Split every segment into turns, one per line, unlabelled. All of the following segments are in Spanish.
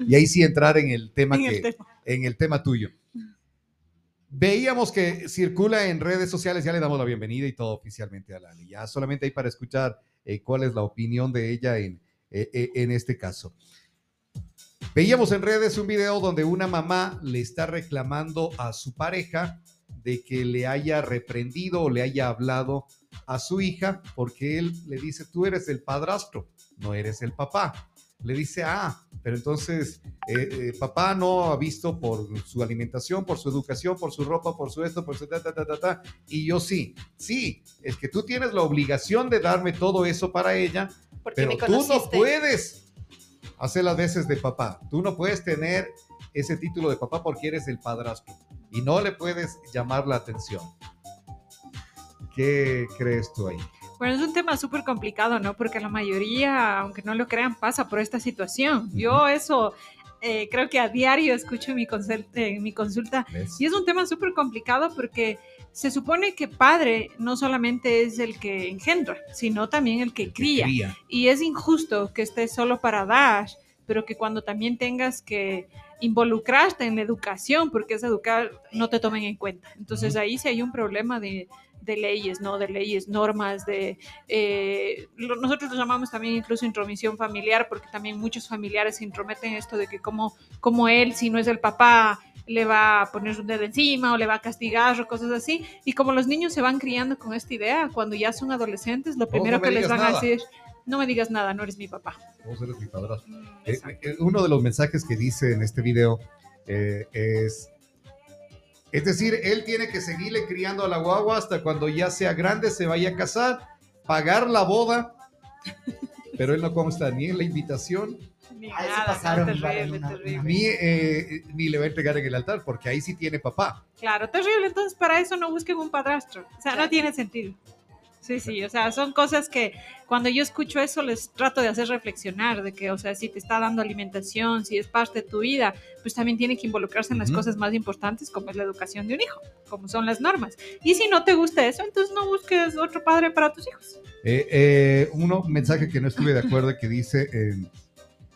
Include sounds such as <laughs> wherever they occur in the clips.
y ahí sí entrar en el tema,
En el
que,
tema.
en el tema tuyo. Veíamos que circula en redes sociales, ya le damos la bienvenida y todo oficialmente a Lali. Ya solamente hay para escuchar eh, cuál es la opinión de ella en, eh, eh, en este caso. Veíamos en redes un video donde una mamá le está reclamando a su pareja de que le haya reprendido o le haya hablado a su hija porque él le dice, tú eres el padrastro, no eres el papá. Le dice, ah, pero entonces eh, eh, papá no ha visto por su alimentación, por su educación, por su ropa, por su esto, por su ta, ta, ta, ta, ta, y yo sí. Sí, es que tú tienes la obligación de darme todo eso para ella,
Porque
pero tú no puedes hacer las veces de papá. Tú no puedes tener ese título de papá porque eres el padrastro y no le puedes llamar la atención. ¿Qué crees tú ahí?
Bueno, es un tema súper complicado, ¿no? Porque la mayoría, aunque no lo crean, pasa por esta situación. Yo eso eh, creo que a diario escucho en mi, en mi consulta
¿Ves?
y es un tema súper complicado porque se supone que padre no solamente es el que engendra, sino también el que
El que
cría.
cría.
Y es injusto que estés solo para dar, pero que cuando también tengas que involucrarte en la educación, porque es educar, no te tomen en cuenta. Entonces ahí sí hay un problema de, de leyes, ¿no? De leyes, normas, de... eh, nosotros lo llamamos también incluso intromisión familiar, porque también muchos familiares se intrometen en esto de que como, como él, si no es el papá, le va a poner un dedo encima o le va a castigar o cosas así. Y como los niños se van criando con esta idea, cuando ya son adolescentes, lo primero que les van a decir, no me digas nada, no eres mi papá.
Vos eres mi padrastro.
Mm,
Eh, eh, uno de los mensajes que dice en este video eh, es, es decir, él tiene que seguirle criando a la guagua hasta cuando ya sea grande, se vaya a casar, pagar la boda, pero él no consta ni en la invitación,
Ni
Ahí se
nada,
pasaron,
terrible,
vale, una-
terrible.
ni, eh, ni le va a entregar en el altar, porque ahí sí tiene papá.
Claro, terrible. Entonces, para eso no busquen un padrastro. O sea, no tiene sentido. Sí, sí, o sea, son cosas que cuando yo escucho eso les trato de hacer reflexionar, de que, o sea, si te está dando alimentación, si es parte de tu vida, pues también tiene que involucrarse en las cosas más importantes como es la educación de un hijo, como son las normas. Y si no te gusta eso, entonces no busques otro padre para tus hijos.
Eh, eh, uno, un mensaje que no estuve de acuerdo que dice, eh,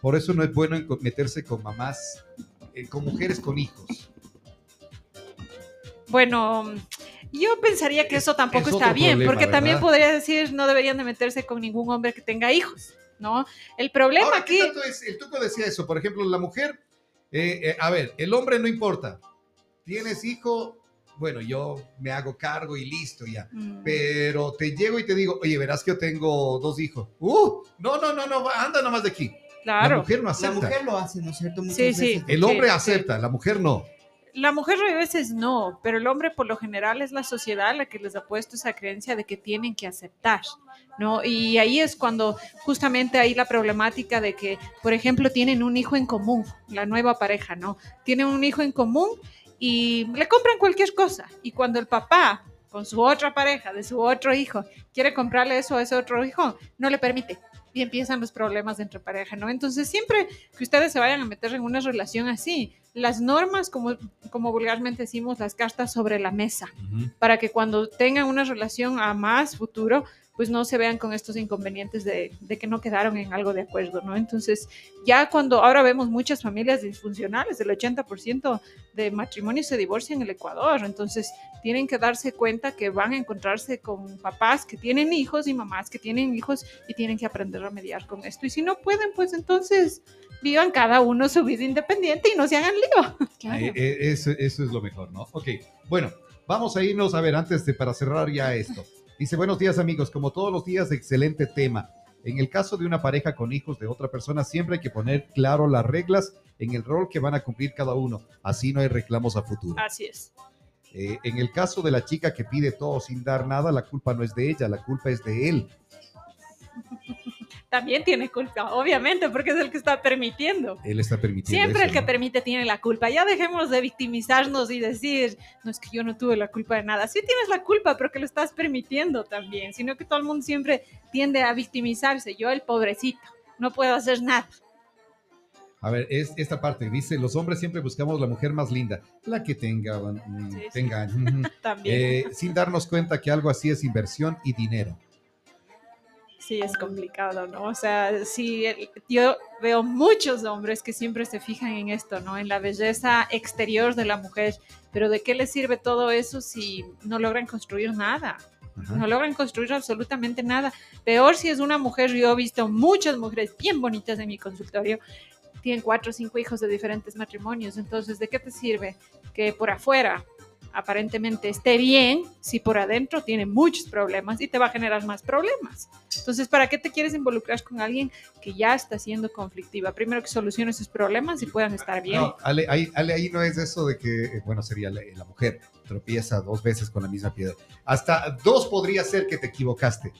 por eso no es bueno meterse con mamás, eh, con mujeres con hijos.
Bueno, yo pensaría que
Es-
eso tampoco
es
está bien,
problema,
porque también
¿verdad?
podría decir no deberían de meterse con ningún hombre que tenga hijos, ¿no? El problema
Ahora, ¿qué
aquí...
tanto es? El Tuco decía eso, por ejemplo, la mujer, eh, eh, a ver, el hombre no importa, tienes hijo, bueno, yo me hago cargo y listo ya,
Mm.
pero te llego y te digo, oye, verás que yo tengo dos hijos, uh, no, no, no, no, anda nomás de aquí. La
Claro.
mujer no
La
acepta,
mujer lo hace, ¿no es cierto? Muchas
Sí, sí.
veces.
el hombre
Sí,
acepta, la mujer no.
La mujer a veces no, pero el hombre por lo general es la sociedad la que les ha puesto esa creencia de que tienen que aceptar, ¿no? Y ahí es cuando justamente hay la problemática de que, por ejemplo, tienen un hijo en común, la nueva pareja, ¿no? Tienen un hijo en común y le compran cualquier cosa. Y cuando el papá, con su otra pareja, de su otro hijo, quiere comprarle eso a ese otro hijo, no le permite. Y empiezan los problemas entre pareja, ¿no? Entonces, siempre que ustedes se vayan a meter en una relación así, las normas, como, como vulgarmente decimos, las cartas sobre la mesa, para que cuando tengan una relación a más futuro, pues no se vean con estos inconvenientes de, de que no quedaron en algo de acuerdo, ¿no? Entonces, ya cuando ahora vemos muchas familias disfuncionales, el 80% de matrimonios se divorcian en el Ecuador, entonces tienen que darse cuenta que van a encontrarse con papás que tienen hijos y mamás que tienen hijos y tienen que aprender a mediar con esto. Y si no pueden, pues entonces vivan cada uno su vida independiente y no se hagan lío.
Eh, eh, eso, eso es lo mejor, ¿no? Ok, bueno, vamos a irnos a ver antes de para cerrar ya esto. Dice, buenos días amigos, como todos los días, excelente tema. En el caso de una pareja con hijos de otra persona, siempre hay que poner claro las reglas en el rol que van a cumplir cada uno. Así no hay reclamos a futuro.
Así es.
Eh, en el caso de la chica que pide todo sin dar nada, la culpa no es de ella, la culpa es de él.
También tiene culpa, obviamente, porque es el que está permitiendo.
Él está permitiendo
Siempre el que
¿no?
permite tiene la culpa. Ya dejemos de victimizarnos y decir, no es que yo no tuve la culpa de nada. Sí tienes la culpa, pero que lo estás permitiendo también, sino que todo el mundo siempre tiende a victimizarse. Yo, el pobrecito, no puedo hacer nada.
A ver, es esta parte. Dice, los hombres siempre buscamos la mujer más linda, la que tenga, mm,
Sí, sí.
tenga, ujú, <laughs>
También.
eh, sin darnos cuenta que algo así es inversión y dinero.
Sí, es complicado, ¿no? O sea, sí, yo veo muchos hombres que siempre se fijan en esto, ¿no? En la belleza exterior de la mujer, pero ¿de qué les sirve todo eso si no logran construir nada? No logran construir absolutamente nada. Peor si es una mujer, yo he visto muchas mujeres bien bonitas en mi consultorio, tienen cuatro o cinco hijos de diferentes matrimonios, entonces, ¿de qué te sirve que por afuera aparentemente esté bien si por adentro tiene muchos problemas y te va a generar más problemas. Entonces, ¿para qué te quieres involucrar con alguien que ya está siendo conflictiva? Primero que solucione sus problemas y puedan estar bien.
No, Ale, ahí, no es eso de que, eh, bueno, sería la, la mujer tropieza dos veces con la misma piedra. Hasta dos podría ser que te equivocaste.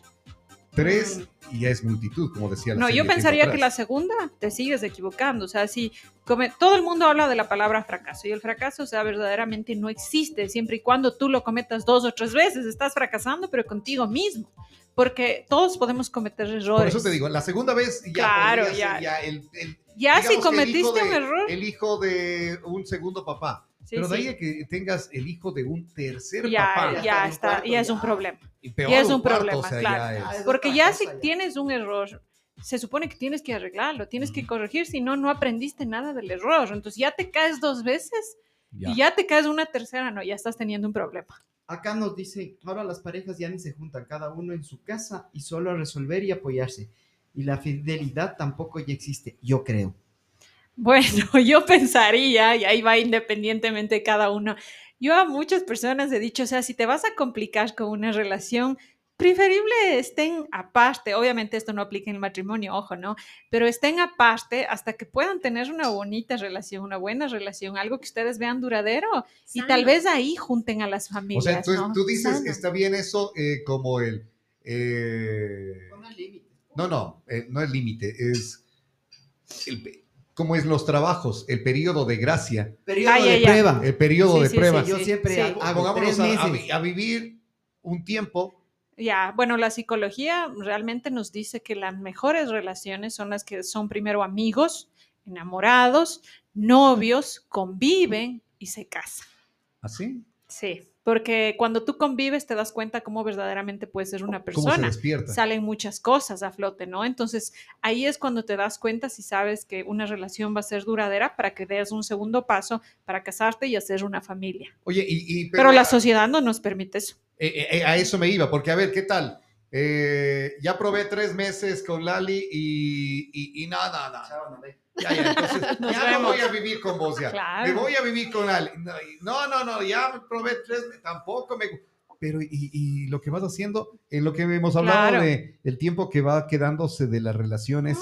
Tres mm. y es multitud, como decía la
No, yo pensaría que la segunda te sigues equivocando. O sea, si come, todo el mundo habla de la palabra fracaso y el fracaso, o sea, verdaderamente no existe siempre y cuando tú lo cometas dos o tres veces. Estás fracasando, pero contigo mismo. Porque todos podemos cometer errores. Por
eso te digo, la segunda vez ya,
claro, ya,
ya el,
ya si cometiste un error.
El hijo de un segundo papá pero de ahí a que tengas el hijo de un tercer
ya,
papá.
Ya está, ya es un problema. Y, es un, problema, claro. Porque ya si tienes un error, se supone que tienes que arreglarlo, tienes que corregir, si no, no aprendiste nada del error. Entonces ya te caes dos veces y ya te caes una tercera, no, ya estás teniendo un problema.
Acá nos dice, ahora las parejas ya ni se juntan, cada uno en su casa y solo a resolver y apoyarse. Y la fidelidad tampoco ya existe, yo creo.
Bueno, <laughs> yo pensaría, y ahí va independientemente cada uno, yo a muchas personas he dicho, o sea, si te vas a complicar con una relación, preferible estén aparte, obviamente esto no aplica en el matrimonio, ojo, ¿no? Pero estén aparte hasta que puedan tener una bonita relación, una buena relación, algo que ustedes vean duradero y tal vez ahí junten a las familias. O sea,
tú, tú dices, está bien eso eh, como el...
Eh...
No, no, eh, no es límite, es... El, cómo es los trabajos, el periodo de gracia.
Periodo de prueba.
El periodo de prueba.
yo siempre hago tres
meses. A, vivir un tiempo.
Ya, bueno, la psicología realmente nos dice que las mejores relaciones son las que son primero amigos, enamorados, novios, conviven y se casan.
¿Así?
¿Ah, sí. Porque cuando tú convives te das cuenta cómo verdaderamente puedes ser una persona. Salen muchas cosas a flote, ¿no? Entonces ahí es cuando te das cuenta si sabes que una relación va a ser duradera para que des un segundo paso para casarte y hacer una familia.
Oye, y,
pero, la sociedad no nos permite eso.
Eh, eh, eh, a eso me iba, porque a ver, ¿qué tal? Ya probé tres meses con Lali y, y, nada, nada. Ya, ya, entonces, <laughs> ya no voy a vivir con vos ya. Me voy a vivir con alguien. No, no, no, ya probé tres, tampoco me... Pero, y, lo que vas haciendo, en lo que hemos hablado de el tiempo que va quedándose de las relaciones,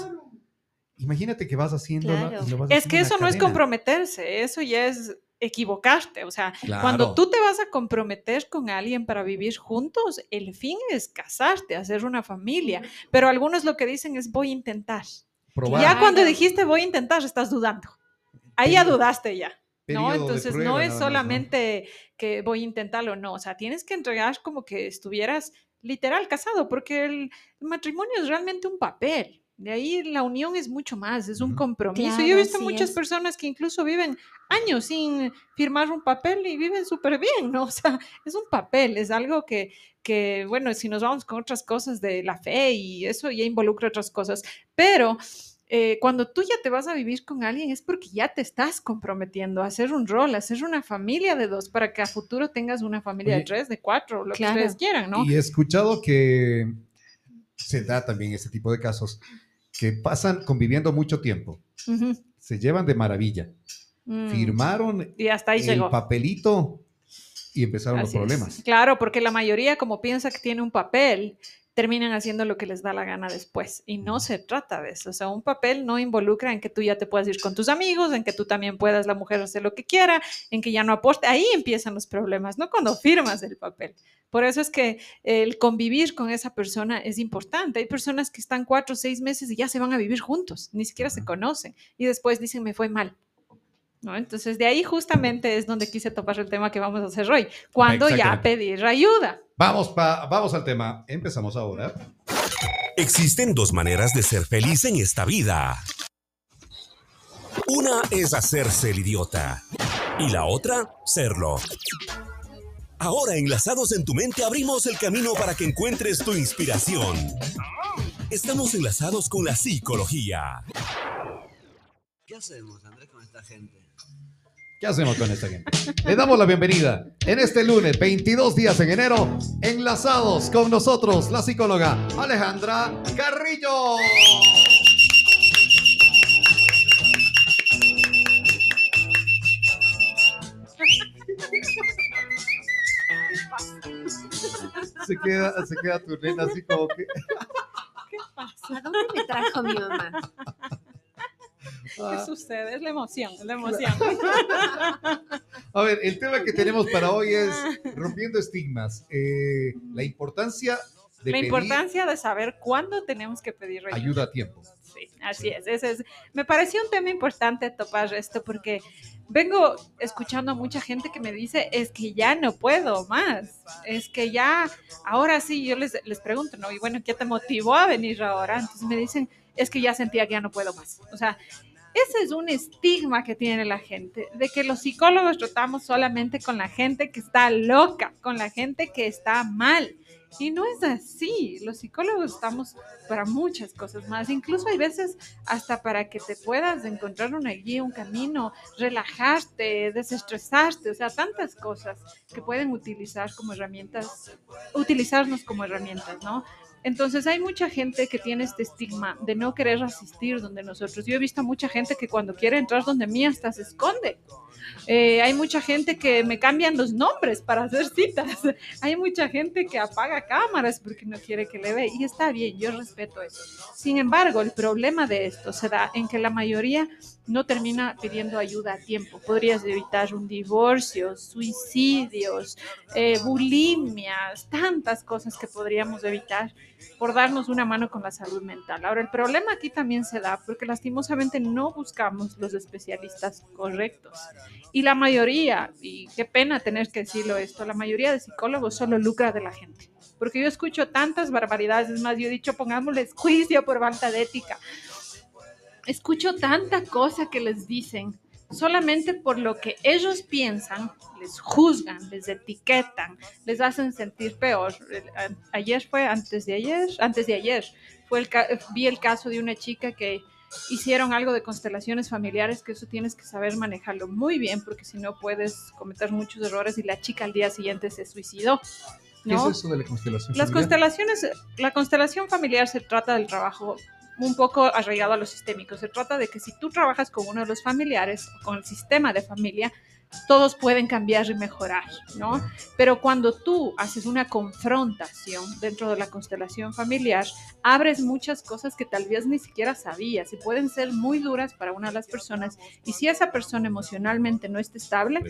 imagínate que vas haciendo...
es que eso no es comprometerse, eso ya es equivocarte. O sea, cuando tú te vas a comprometer con alguien para vivir juntos, el fin es casarte, hacer una familia. Pero algunos lo que dicen es voy a intentar. Ya cuando dijiste voy a intentar, estás dudando. Ahí ya dudaste ya. ¿no? Entonces no es solamente que voy a intentarlo, no. O sea, tienes que entregar como que estuvieras literal casado, porque el matrimonio es realmente un papel. De ahí la unión es mucho más, es un compromiso. Yo he visto muchas personas que incluso viven años sin firmar un papel y viven súper bien, ¿no? <laughs> O sea, es un papel, es algo que, que, bueno, si nos vamos con otras cosas de la fe y eso ya involucra otras cosas, pero eh, cuando tú ya te vas a vivir con alguien es porque ya te estás comprometiendo a hacer un rol, a hacer una familia de dos, para que a futuro tengas una familia de tres, de cuatro, lo que ustedes quieran, ¿no?
Y he escuchado que se da también ese tipo de casos, que pasan conviviendo mucho tiempo, se llevan de maravilla, mm. firmaron
y hasta ahí
el papelito y empezaron los problemas.
Claro, porque la mayoría como piensa que tiene un papel, terminan haciendo lo que les da la gana después. Y no se trata de eso. O sea, un papel no involucra en que tú ya te puedas ir con tus amigos, en que tú también puedas la mujer hacer lo que quiera, en que ya no aporte. Ahí empiezan los problemas, no cuando firmas el papel. Por eso es que el convivir con esa persona es importante. Hay personas que están cuatro o seis meses y ya se van a vivir juntos, ni siquiera se conocen. Y después dicen, me fue mal. ¿No? Entonces, de ahí justamente es donde quise topar el tema que vamos a hacer hoy, cuando ya pedir ayuda.
Vamos, vamos al tema. Empezamos ahora.
Existen dos maneras de ser feliz en esta vida. Una es hacerse el idiota y la otra, serlo. Ahora, enlazados en tu mente, abrimos el camino para que encuentres tu inspiración. Estamos enlazados con la psicología.
¿Qué hacemos, Andrés, con esta gente?
¿Qué hacemos con esta gente? Le damos la bienvenida en este lunes, 22 días en enero, enlazados con nosotros, la psicóloga Alejandra Carrillo. Se queda, se queda tu nena así como que...
¿Qué pasa?
¿A dónde me trajo mi mamá? <laughs>
¿Qué
ah.
sucede? Es la emoción, es la emoción. <laughs>
A ver, el tema que tenemos para hoy es <laughs> rompiendo estigmas. Eh, la importancia de
La importancia de saber cuándo tenemos que pedir ayuda.
ayuda a tiempo.
Sí, así es, ese es. Me pareció un tema importante topar esto porque vengo escuchando a mucha gente que me dice, es que ya no puedo más, es que ya, ahora sí, yo les, les pregunto, ¿no? Y bueno, ¿qué te motivó a venir ahora? Entonces me dicen, es que ya sentía que ya no puedo más. O sea, ese es un estigma que tiene la gente, de que los psicólogos tratamos solamente con la gente que está loca, con la gente que está mal. Y no es así. Los psicólogos estamos para muchas cosas más. Incluso hay veces hasta para que te puedas encontrar una guía, un camino, relajarte, desestresarte. O sea, tantas cosas que pueden utilizar como herramientas, utilizarnos como herramientas, ¿no? Entonces hay mucha gente que tiene este estigma de no querer asistir donde nosotros. Yo he visto a mucha gente que cuando quiere entrar donde mí hasta se esconde. Eh, hay mucha gente que me cambian los nombres para hacer citas. <laughs> Hay mucha gente que apaga cámaras porque no quiere que le vea. Y está bien, yo respeto eso. Sin embargo, el problema de esto se da en que la mayoría no termina pidiendo ayuda a tiempo. Podrías evitar un divorcio, suicidios, eh, bulimias, tantas cosas que podríamos evitar por darnos una mano con la salud mental. Ahora, el problema aquí también se da porque lastimosamente no buscamos los especialistas correctos. Y la mayoría, y qué pena tener que decirlo esto, la mayoría de psicólogos solo lucra de la gente. Porque yo escucho tantas barbaridades, es más, yo he dicho, pongámosles juicio por falta de ética. Escucho tanta cosa que les dicen solamente por lo que ellos piensan, les juzgan, les etiquetan, les hacen sentir peor. Ayer fue, antes de ayer, antes de ayer, fue el, vi el caso de una chica que hicieron algo de constelaciones familiares, que eso tienes que saber manejarlo muy bien, porque si no puedes cometer muchos errores y la chica al día siguiente se suicidó.
¿Qué es eso de la constelación?
Las
familiar?
constelaciones, la constelación familiar se trata del trabajo un poco arraigado a lo sistémico. Se trata de que si tú trabajas con uno de los familiares con el sistema de familia, todos pueden cambiar y mejorar, ¿no? Pero cuando tú haces una confrontación dentro de la constelación familiar, abres muchas cosas que tal vez ni siquiera sabías y pueden ser muy duras para una de las personas. Y si esa persona emocionalmente no está estable,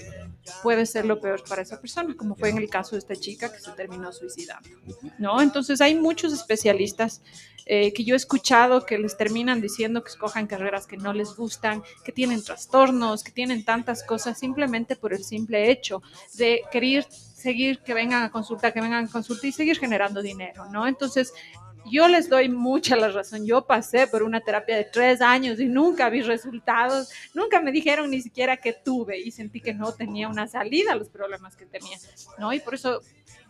puede ser lo peor para esa persona, como fue en el caso de esta chica que se terminó suicidando, ¿no? Entonces hay muchos especialistas eh, que yo he escuchado que les terminan diciendo que escojan carreras que no les gustan, que tienen trastornos, que tienen tantas cosas simplemente por el simple hecho de querer seguir que vengan a consulta, que vengan a consulta y seguir generando dinero, ¿no? Entonces, yo les doy mucha la razón. Yo pasé por una terapia de tres años y nunca vi resultados, nunca me dijeron ni siquiera que tuve y sentí que no tenía una salida a los problemas que tenía, ¿no? Y por eso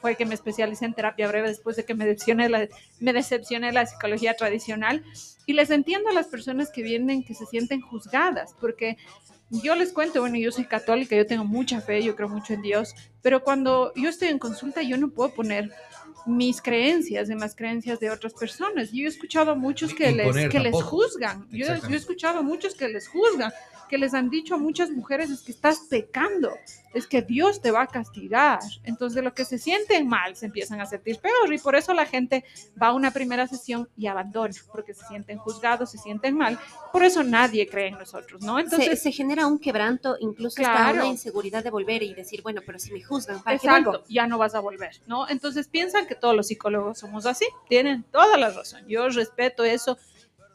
fue que me especialicé en terapia breve después de que me decepcioné la, me decepcioné la psicología tradicional. Y les entiendo a las personas que vienen que se sienten juzgadas, porque yo les cuento, bueno, yo soy católica, yo tengo mucha fe, yo creo mucho en Dios, pero cuando yo estoy en consulta yo no puedo poner mis creencias en las creencias de otras personas. Yo he escuchado a muchos que, les, que les juzgan. Yo, yo he escuchado a muchos que les juzgan, que les han dicho a muchas mujeres es que estás pecando, es que Dios te va a castigar. Entonces, de lo que se sienten mal, se empiezan a sentir peor y por eso la gente va a una primera sesión y abandona, porque se sienten juzgados, se sienten mal. Por eso nadie cree en nosotros, ¿no?
Se,
Entonces,
se genera un quebranto, incluso hasta
Claro.
una inseguridad de volver y decir, bueno, pero si me juzgan, ¿para qué
Exacto,
vuelvo?
ya no vas a volver, ¿no? Entonces piensan que todos los psicólogos somos así, tienen toda la razón. Yo respeto eso,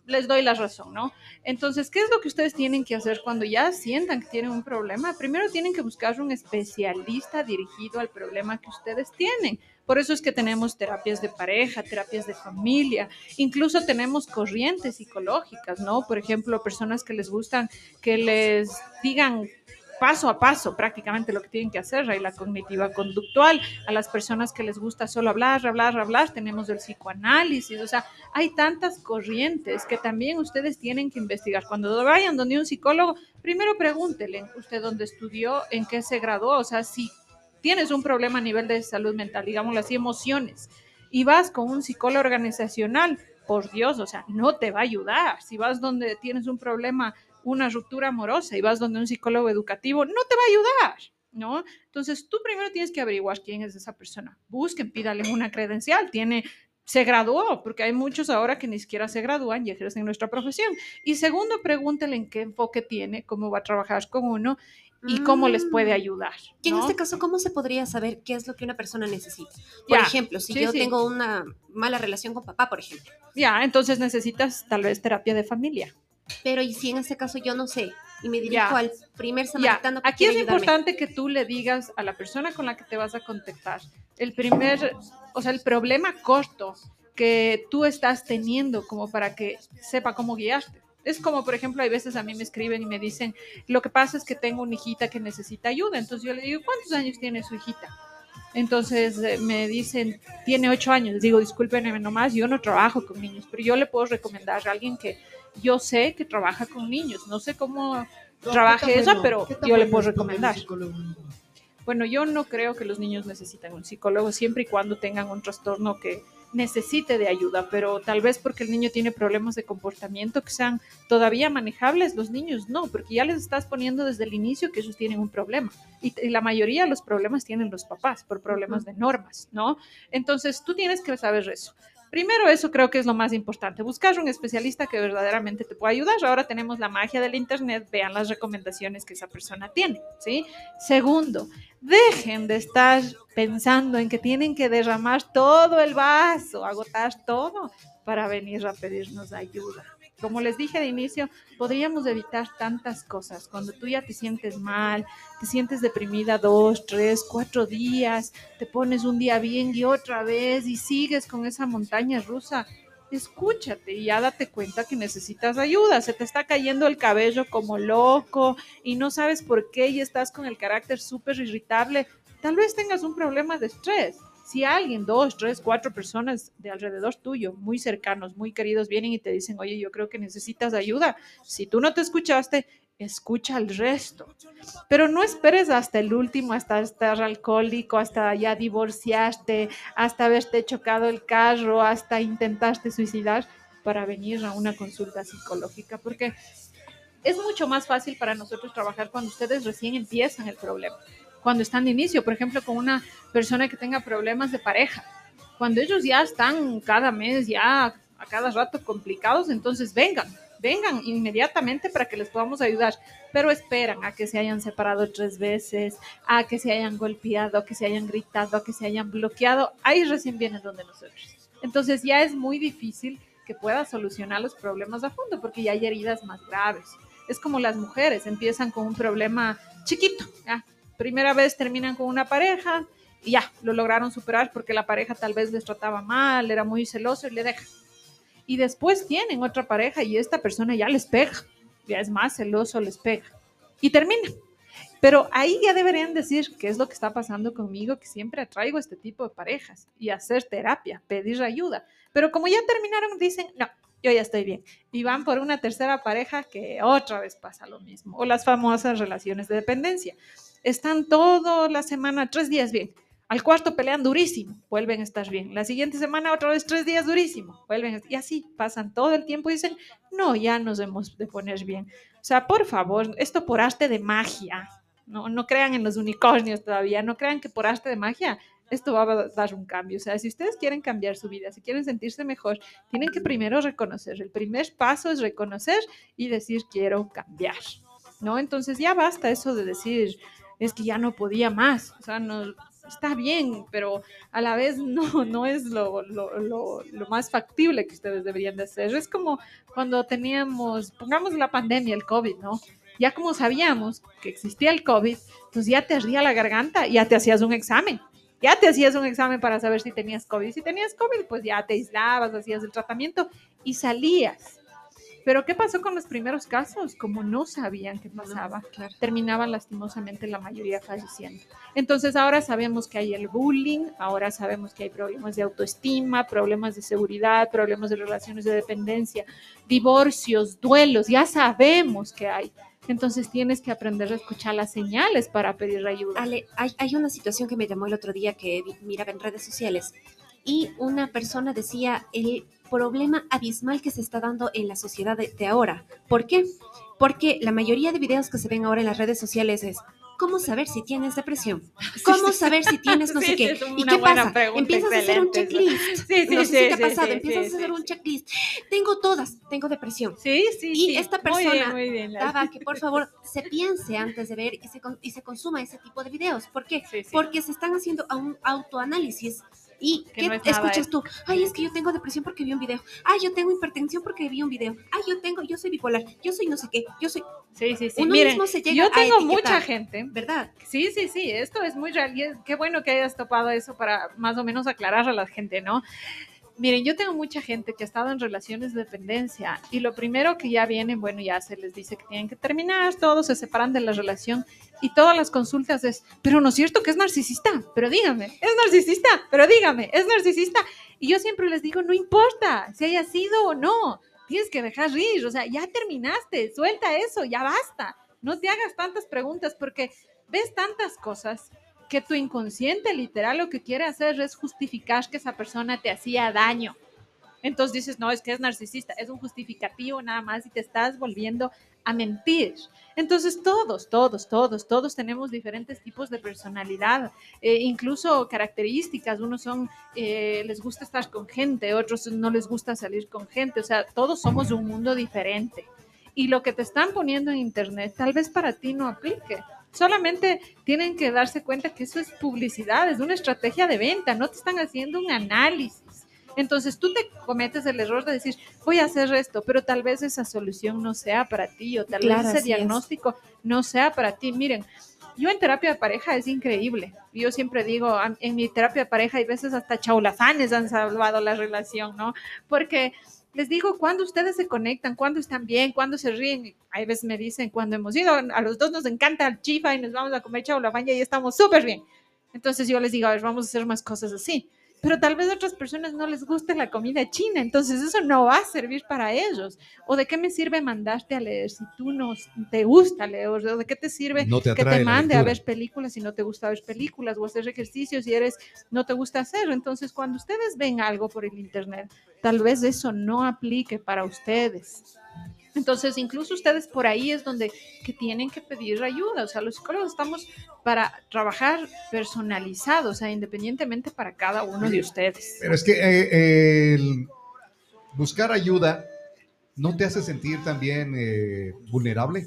les doy la razón, ¿no? Entonces, ¿qué es lo que ustedes tienen que hacer cuando ya sientan que tienen un problema? Primero tienen que buscar un especialista dirigido al problema que ustedes tienen. Por eso es que tenemos terapias de pareja, terapias de familia, incluso tenemos corrientes psicológicas, ¿no? Por ejemplo, personas que les gustan que les digan paso a paso prácticamente lo que tienen que hacer, hay la cognitiva conductual, a las personas que les gusta solo hablar, hablar, hablar, tenemos el psicoanálisis, o sea, hay tantas corrientes que también ustedes tienen que investigar. Cuando vayan donde un psicólogo, primero pregúntele usted dónde estudió, en qué se graduó, o sea, si tienes un problema a nivel de salud mental, digámoslo así, emociones, y vas con un psicólogo organizacional, por Dios, o sea, no te va a ayudar. Si vas donde tienes un problema, una ruptura amorosa y vas donde un psicólogo educativo, no te va a ayudar, ¿no? Entonces, tú primero tienes que averiguar quién es esa persona. Busquen, pídale una credencial, tiene se graduó, porque hay muchos ahora que ni siquiera se gradúan y ejercen nuestra profesión. Y segundo, pregúntele en qué enfoque tiene, cómo va a trabajar con uno y cómo les puede
Mm.
ayudar.
Y en
¿no?
este caso, ¿cómo se podría saber qué es lo que una persona necesita? Por
Ya,
ejemplo, si
sí,
yo
sí.
tengo una mala relación con papá, por ejemplo.
Ya, entonces necesitas tal vez terapia de familia.
Pero y si en este caso yo no sé y me dirijo
Ya.
al primer samaritano que
aquí es
ayudarme?
importante que tú le digas a la persona con la que te vas a contactar el primer, o sea, el problema corto que tú estás teniendo como para que sepa cómo guiarte. Es como, por ejemplo, hay veces a mí me escriben y me dicen, lo que pasa es que tengo una hijita que necesita ayuda. Entonces yo le digo, ¿cuántos años tiene su hijita? Entonces eh, me dicen, tiene ocho años. Les digo, discúlpenme nomás, yo no trabajo con niños, pero yo le puedo recomendar a alguien que yo sé que trabaja con niños. No sé cómo trabaje
¿Qué tan
esa,
bueno-
pero yo le puedo recomendar. Bueno, yo no creo que los niños necesitan un psicólogo siempre y cuando tengan un trastorno que necesite de ayuda, pero tal vez porque el niño tiene problemas de comportamiento que sean todavía manejables, los niños no, porque ya les estás poniendo desde el inicio que ellos tienen un problema. Y, y la mayoría de los problemas tienen los papás por problemas de normas, ¿no? Entonces tú tienes que saber eso. Primero, eso creo que es lo más importante. Buscar un especialista que verdaderamente te pueda ayudar. Ahora tenemos la magia del Internet, vean las recomendaciones que esa persona tiene, ¿sí? Segundo, dejen de estar pensando en que tienen que derramar todo el vaso, agotar todo para venir a pedirnos ayuda. Como les dije de inicio, podríamos evitar tantas cosas. Cuando tú ya te sientes mal, te sientes deprimida dos, tres, cuatro días, te pones un día bien y otra vez y sigues con esa montaña rusa, escúchate y ya date cuenta que necesitas ayuda. Se te está cayendo el cabello como loco y no sabes por qué y estás con el carácter súper irritable. Tal vez tengas un problema de estrés. Si alguien, dos, tres, cuatro personas de alrededor tuyo, muy cercanos, muy queridos, vienen y te dicen, oye, yo creo que necesitas ayuda, si tú no te escuchaste, escucha al resto. Pero no esperes hasta el último, hasta estar alcohólico, hasta ya divorciaste, hasta haberte chocado el carro, hasta intentaste suicidar para venir a una consulta psicológica, porque es mucho más fácil para nosotros trabajar cuando ustedes recién empiezan el problema, cuando están de inicio, por ejemplo, con una persona que tenga problemas de pareja. Cuando ellos ya están cada mes, ya a cada rato complicados, entonces vengan, vengan inmediatamente para que les podamos ayudar, pero esperan a que se hayan separado tres veces, a que se hayan golpeado, a que se hayan gritado, a que se hayan bloqueado, ahí recién vienen donde nosotros. Entonces ya es muy difícil que pueda solucionar los problemas a fondo porque ya hay heridas más graves. Es como las mujeres, empiezan con un problema chiquito, ¿ya? Primera vez terminan con una pareja y ya, lo lograron superar porque la pareja tal vez les trataba mal, era muy celoso y le deja. Y después tienen otra pareja y esta persona ya les pega, ya es más celoso, les pega. Y termina. Pero ahí ya deberían decir qué es lo que está pasando conmigo, que siempre atraigo este tipo de parejas y hacer terapia, pedir ayuda. Pero como ya terminaron, dicen, no, yo ya estoy bien. Y van por una tercera pareja que otra vez pasa lo mismo. O las famosas relaciones de dependencia. Están toda la semana, tres días bien. Al cuarto pelean durísimo, vuelven a estar bien. La siguiente semana otra vez tres días durísimo, vuelven a- y así pasan todo el tiempo y dicen, no, ya nos hemos de poner bien. O sea, por favor, esto por arte de magia. No, no crean en los unicornios todavía, no crean que por arte de magia esto va a dar un cambio. O sea, si ustedes quieren cambiar su vida, si quieren sentirse mejor, tienen que primero reconocer. El primer paso es reconocer y decir, quiero cambiar. ¿No? Entonces ya basta eso de decir, es que ya no podía más. O sea, no, está bien, pero a la vez no, <laughs> no es lo, lo, lo, más factible que ustedes deberían de hacer. Es como cuando teníamos, pongamos la pandemia, el COVID, ¿no? Ya como sabíamos que existía el COVID, pues ya te ardía la garganta, ya te hacías un examen. Ya te hacías un examen para saber si tenías COVID. Si tenías COVID, pues ya te aislabas, hacías el tratamiento y salías. Pero ¿qué pasó con los primeros casos? Como no sabían qué pasaba,
claro.
terminaban lastimosamente la mayoría falleciendo. Entonces ahora sabemos que hay el bullying, ahora sabemos que hay problemas de autoestima, problemas de seguridad, problemas de relaciones de dependencia, divorcios, duelos, ya sabemos que hay. Entonces tienes que aprender a escuchar las señales para pedir ayuda.
Ale, hay, hay una situación que me llamó el otro día que miraba en redes sociales y una persona decía el problema abismal que se está dando en la sociedad de, de ahora. ¿Por qué? Porque la mayoría de videos que se ven ahora en las redes sociales es ¿cómo saber si tienes depresión? <laughs> ¿Cómo saber si tienes no <laughs> sé
Sí,
qué?
es una
¿Y qué pasa? Empiezas a hacer un checklist.
Sí, sí,
no sé si te ha pasado, empiezas a hacer un checklist. Tengo todas, tengo depresión.
Sí, sí,
Y esta
Muy bien,
persona
muy bien.
Daba que por favor se piense antes de ver y se, y se consuma ese tipo de videos. ¿Por qué? Porque se están haciendo un autoanálisis. ¿Y
Que
qué
no es nada
escuchas tú? Ay, es que yo tengo depresión porque vi un video. Ay, yo tengo hipertensión porque vi un video. Ay, yo tengo, yo soy bipolar. Yo soy no sé qué. Yo soy.
Sí, sí, sí.
Uno
Miren,
mismo se llega
yo
a
tengo
etiquetar.
mucha gente
¿Verdad?
Sí, sí, sí, esto es muy real y es- qué bueno que hayas topado eso para más o menos aclarar a la gente, ¿no? Miren, yo tengo mucha gente que ha estado en relaciones de dependencia y lo primero que ya vienen, bueno, ya se les dice que tienen que terminar, todos se separan de la relación y todas las consultas es, pero no es cierto que es narcisista, pero dígame, es narcisista, pero dígame, es narcisista. Y yo siempre les digo, no importa si haya sido o no, tienes que dejar ir, o sea, ya terminaste, suelta eso, ya basta, no te hagas tantas preguntas porque ves tantas cosas que tu inconsciente literal lo que quiere hacer es justificar que esa persona te hacía daño. Entonces dices, no, es que es narcisista, es un justificativo nada más y te estás volviendo a mentir. Entonces todos, todos, todos, todos tenemos diferentes tipos de personalidad, eh, incluso características. Unos son, eh, les gusta estar con gente, otros no les gusta salir con gente. O sea, todos somos un mundo diferente. Y lo que te están poniendo en internet tal vez para ti no aplique. Solamente tienen que darse cuenta que eso es publicidad, es una estrategia de venta, no te están haciendo un análisis. Entonces tú te cometes el error de decir, voy a hacer esto, pero tal vez esa solución no sea para ti o tal
Claro,
vez ese
es.
diagnóstico no sea para ti. Miren, yo en terapia de pareja es increíble. Yo siempre digo, en mi terapia de pareja hay veces hasta chaulafanes han salvado la relación, ¿no? Porque les digo, cuando ustedes se conectan, cuando están bien, cuando se ríen, hay veces me dicen, cuando hemos ido, a los dos nos encanta el chifa y nos vamos a comer chaulafán y ahí estamos súper bien. Entonces yo les digo, a ver, vamos a hacer más cosas así. Pero tal vez a otras personas no les guste la comida china, entonces eso no va a servir para ellos. ¿O de qué me sirve mandarte a leer si tú no te gusta leer? ¿O de qué te sirve
No te
que te mande a ver películas si no te gusta ver películas o hacer ejercicios si eres no te gusta hacer. Entonces, cuando ustedes ven algo por el internet, tal vez eso no aplique para ustedes. Entonces, incluso ustedes por ahí es donde que tienen que pedir ayuda. O sea, los psicólogos estamos para trabajar personalizado, o sea, independientemente para cada uno de ustedes.
Pero es que eh, el buscar ayuda no te hace sentir también eh, vulnerable.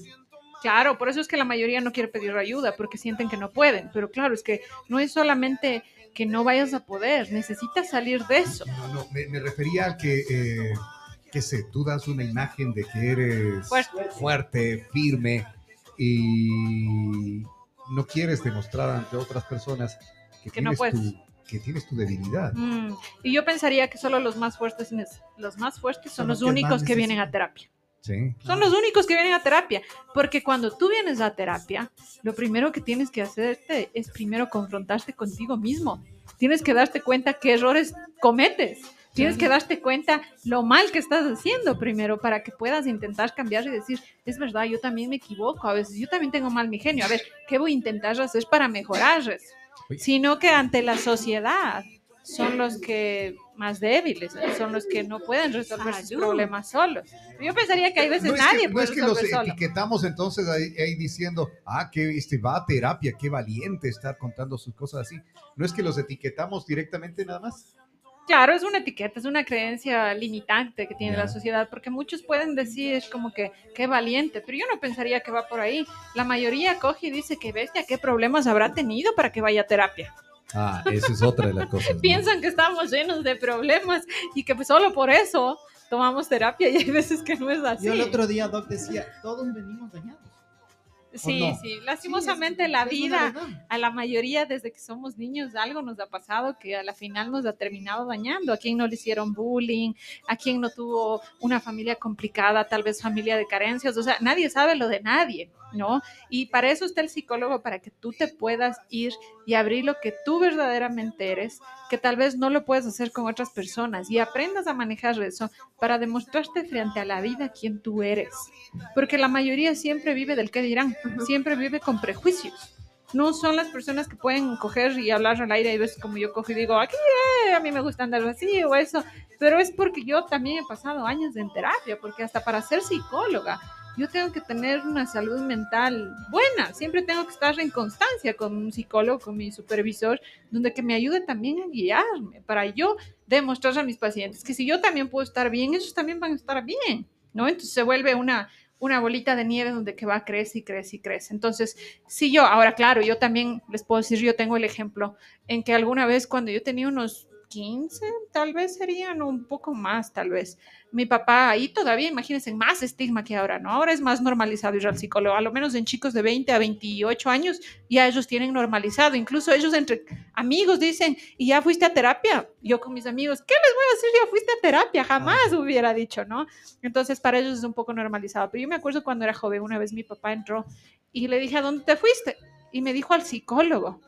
Claro, por eso es que la mayoría no quiere pedir ayuda, porque sienten que no pueden. Pero claro, es que no es solamente que no vayas a poder, necesitas salir de eso.
No, no, me, me refería al que, eh, que sé, tú das una imagen de que eres
Fuerte.
fuerte, firme y no quieres demostrar ante otras personas que,
Que
tienes, tu, que tienes tu debilidad.
Mm, Y yo pensaría que solo los más fuertes, los más fuertes son
Son
los
los que más
únicos que vienen a terapia.
Sí.
Son los únicos que vienen a terapia, porque cuando tú vienes a terapia, lo primero que tienes que hacerte es primero confrontarte contigo mismo. Tienes que darte cuenta qué errores cometes. Tienes que darte cuenta lo mal que estás haciendo primero para que puedas intentar cambiar y decir, es verdad, yo también me equivoco, a veces yo también tengo mal mi genio, a ver, ¿qué voy a intentar hacer para mejorar. Sino que ante la sociedad son los que más débiles, son los que no pueden resolver sus problemas solos. Yo pensaría que hay veces
No
nadie
que, no
puede
es que los
solo.
etiquetamos entonces ahí, ahí diciendo, ah, que este va a terapia, qué valiente estar contando sus cosas así. No es que los etiquetamos directamente nada más.
Claro, es una etiqueta, es una creencia limitante que tiene la sociedad, porque muchos pueden decir como que qué valiente, pero yo no pensaría que va por ahí. La mayoría coge y dice que bestia, qué problemas habrá tenido para que vaya a terapia.
Ah, esa es otra de las cosas. ¿no? <laughs>
Piensan que estamos llenos de problemas y que pues solo por eso tomamos terapia y hay veces que no es así.
Yo el otro día, Doc, decía, todos venimos dañados.
Sí,
no?
sí,
Sí,
lastimosamente
es-
la vida a la mayoría desde que somos niños algo nos ha pasado que a la final nos ha terminado dañando. A quien no le hicieron bullying, a quien no tuvo una familia complicada, tal vez familia de carencias, o sea, nadie sabe lo de nadie, ¿no? Y para eso está el psicólogo, para que tú te puedas ir y abrir lo que tú verdaderamente eres, que tal vez no lo puedes hacer con otras personas y aprendas a manejar eso para demostrarte frente a la vida quién tú eres. Porque la mayoría siempre vive del qué dirán, siempre vive con prejuicios. No son las personas que pueden coger y hablar al aire y ves como yo cojo y digo, aquí eh, a mí me gusta andar así o eso, pero es porque yo también he pasado años en terapia, porque hasta para ser psicóloga yo tengo que tener una salud mental buena, siempre tengo que estar en constancia con un psicólogo, con mi supervisor, donde que me ayude también a guiarme, para yo demostrar a mis pacientes que si yo también puedo estar bien, ellos también van a estar bien, ¿no? Entonces se vuelve una, una bolita de nieve donde que va, crece y crece y crece. Entonces, si yo, ahora claro, yo también les puedo decir, yo tengo el ejemplo en que alguna vez cuando yo tenía unos 15, tal vez serían un poco más, tal vez. Mi papá ahí todavía, imagínense, más estigma que ahora, ¿no? Ahora es más normalizado ir al psicólogo, a lo menos en chicos de 20 a 28 años, ya ellos tienen normalizado, incluso ellos entre amigos dicen, ¿y ya fuiste a terapia? Yo con mis amigos, ¿qué les voy a decir? Ya fuiste a terapia, jamás hubiera dicho, ¿no? Entonces para ellos es un poco normalizado, pero yo me acuerdo cuando era joven, una vez mi papá entró y le dije, ¿a dónde te fuiste? Y me dijo al psicólogo.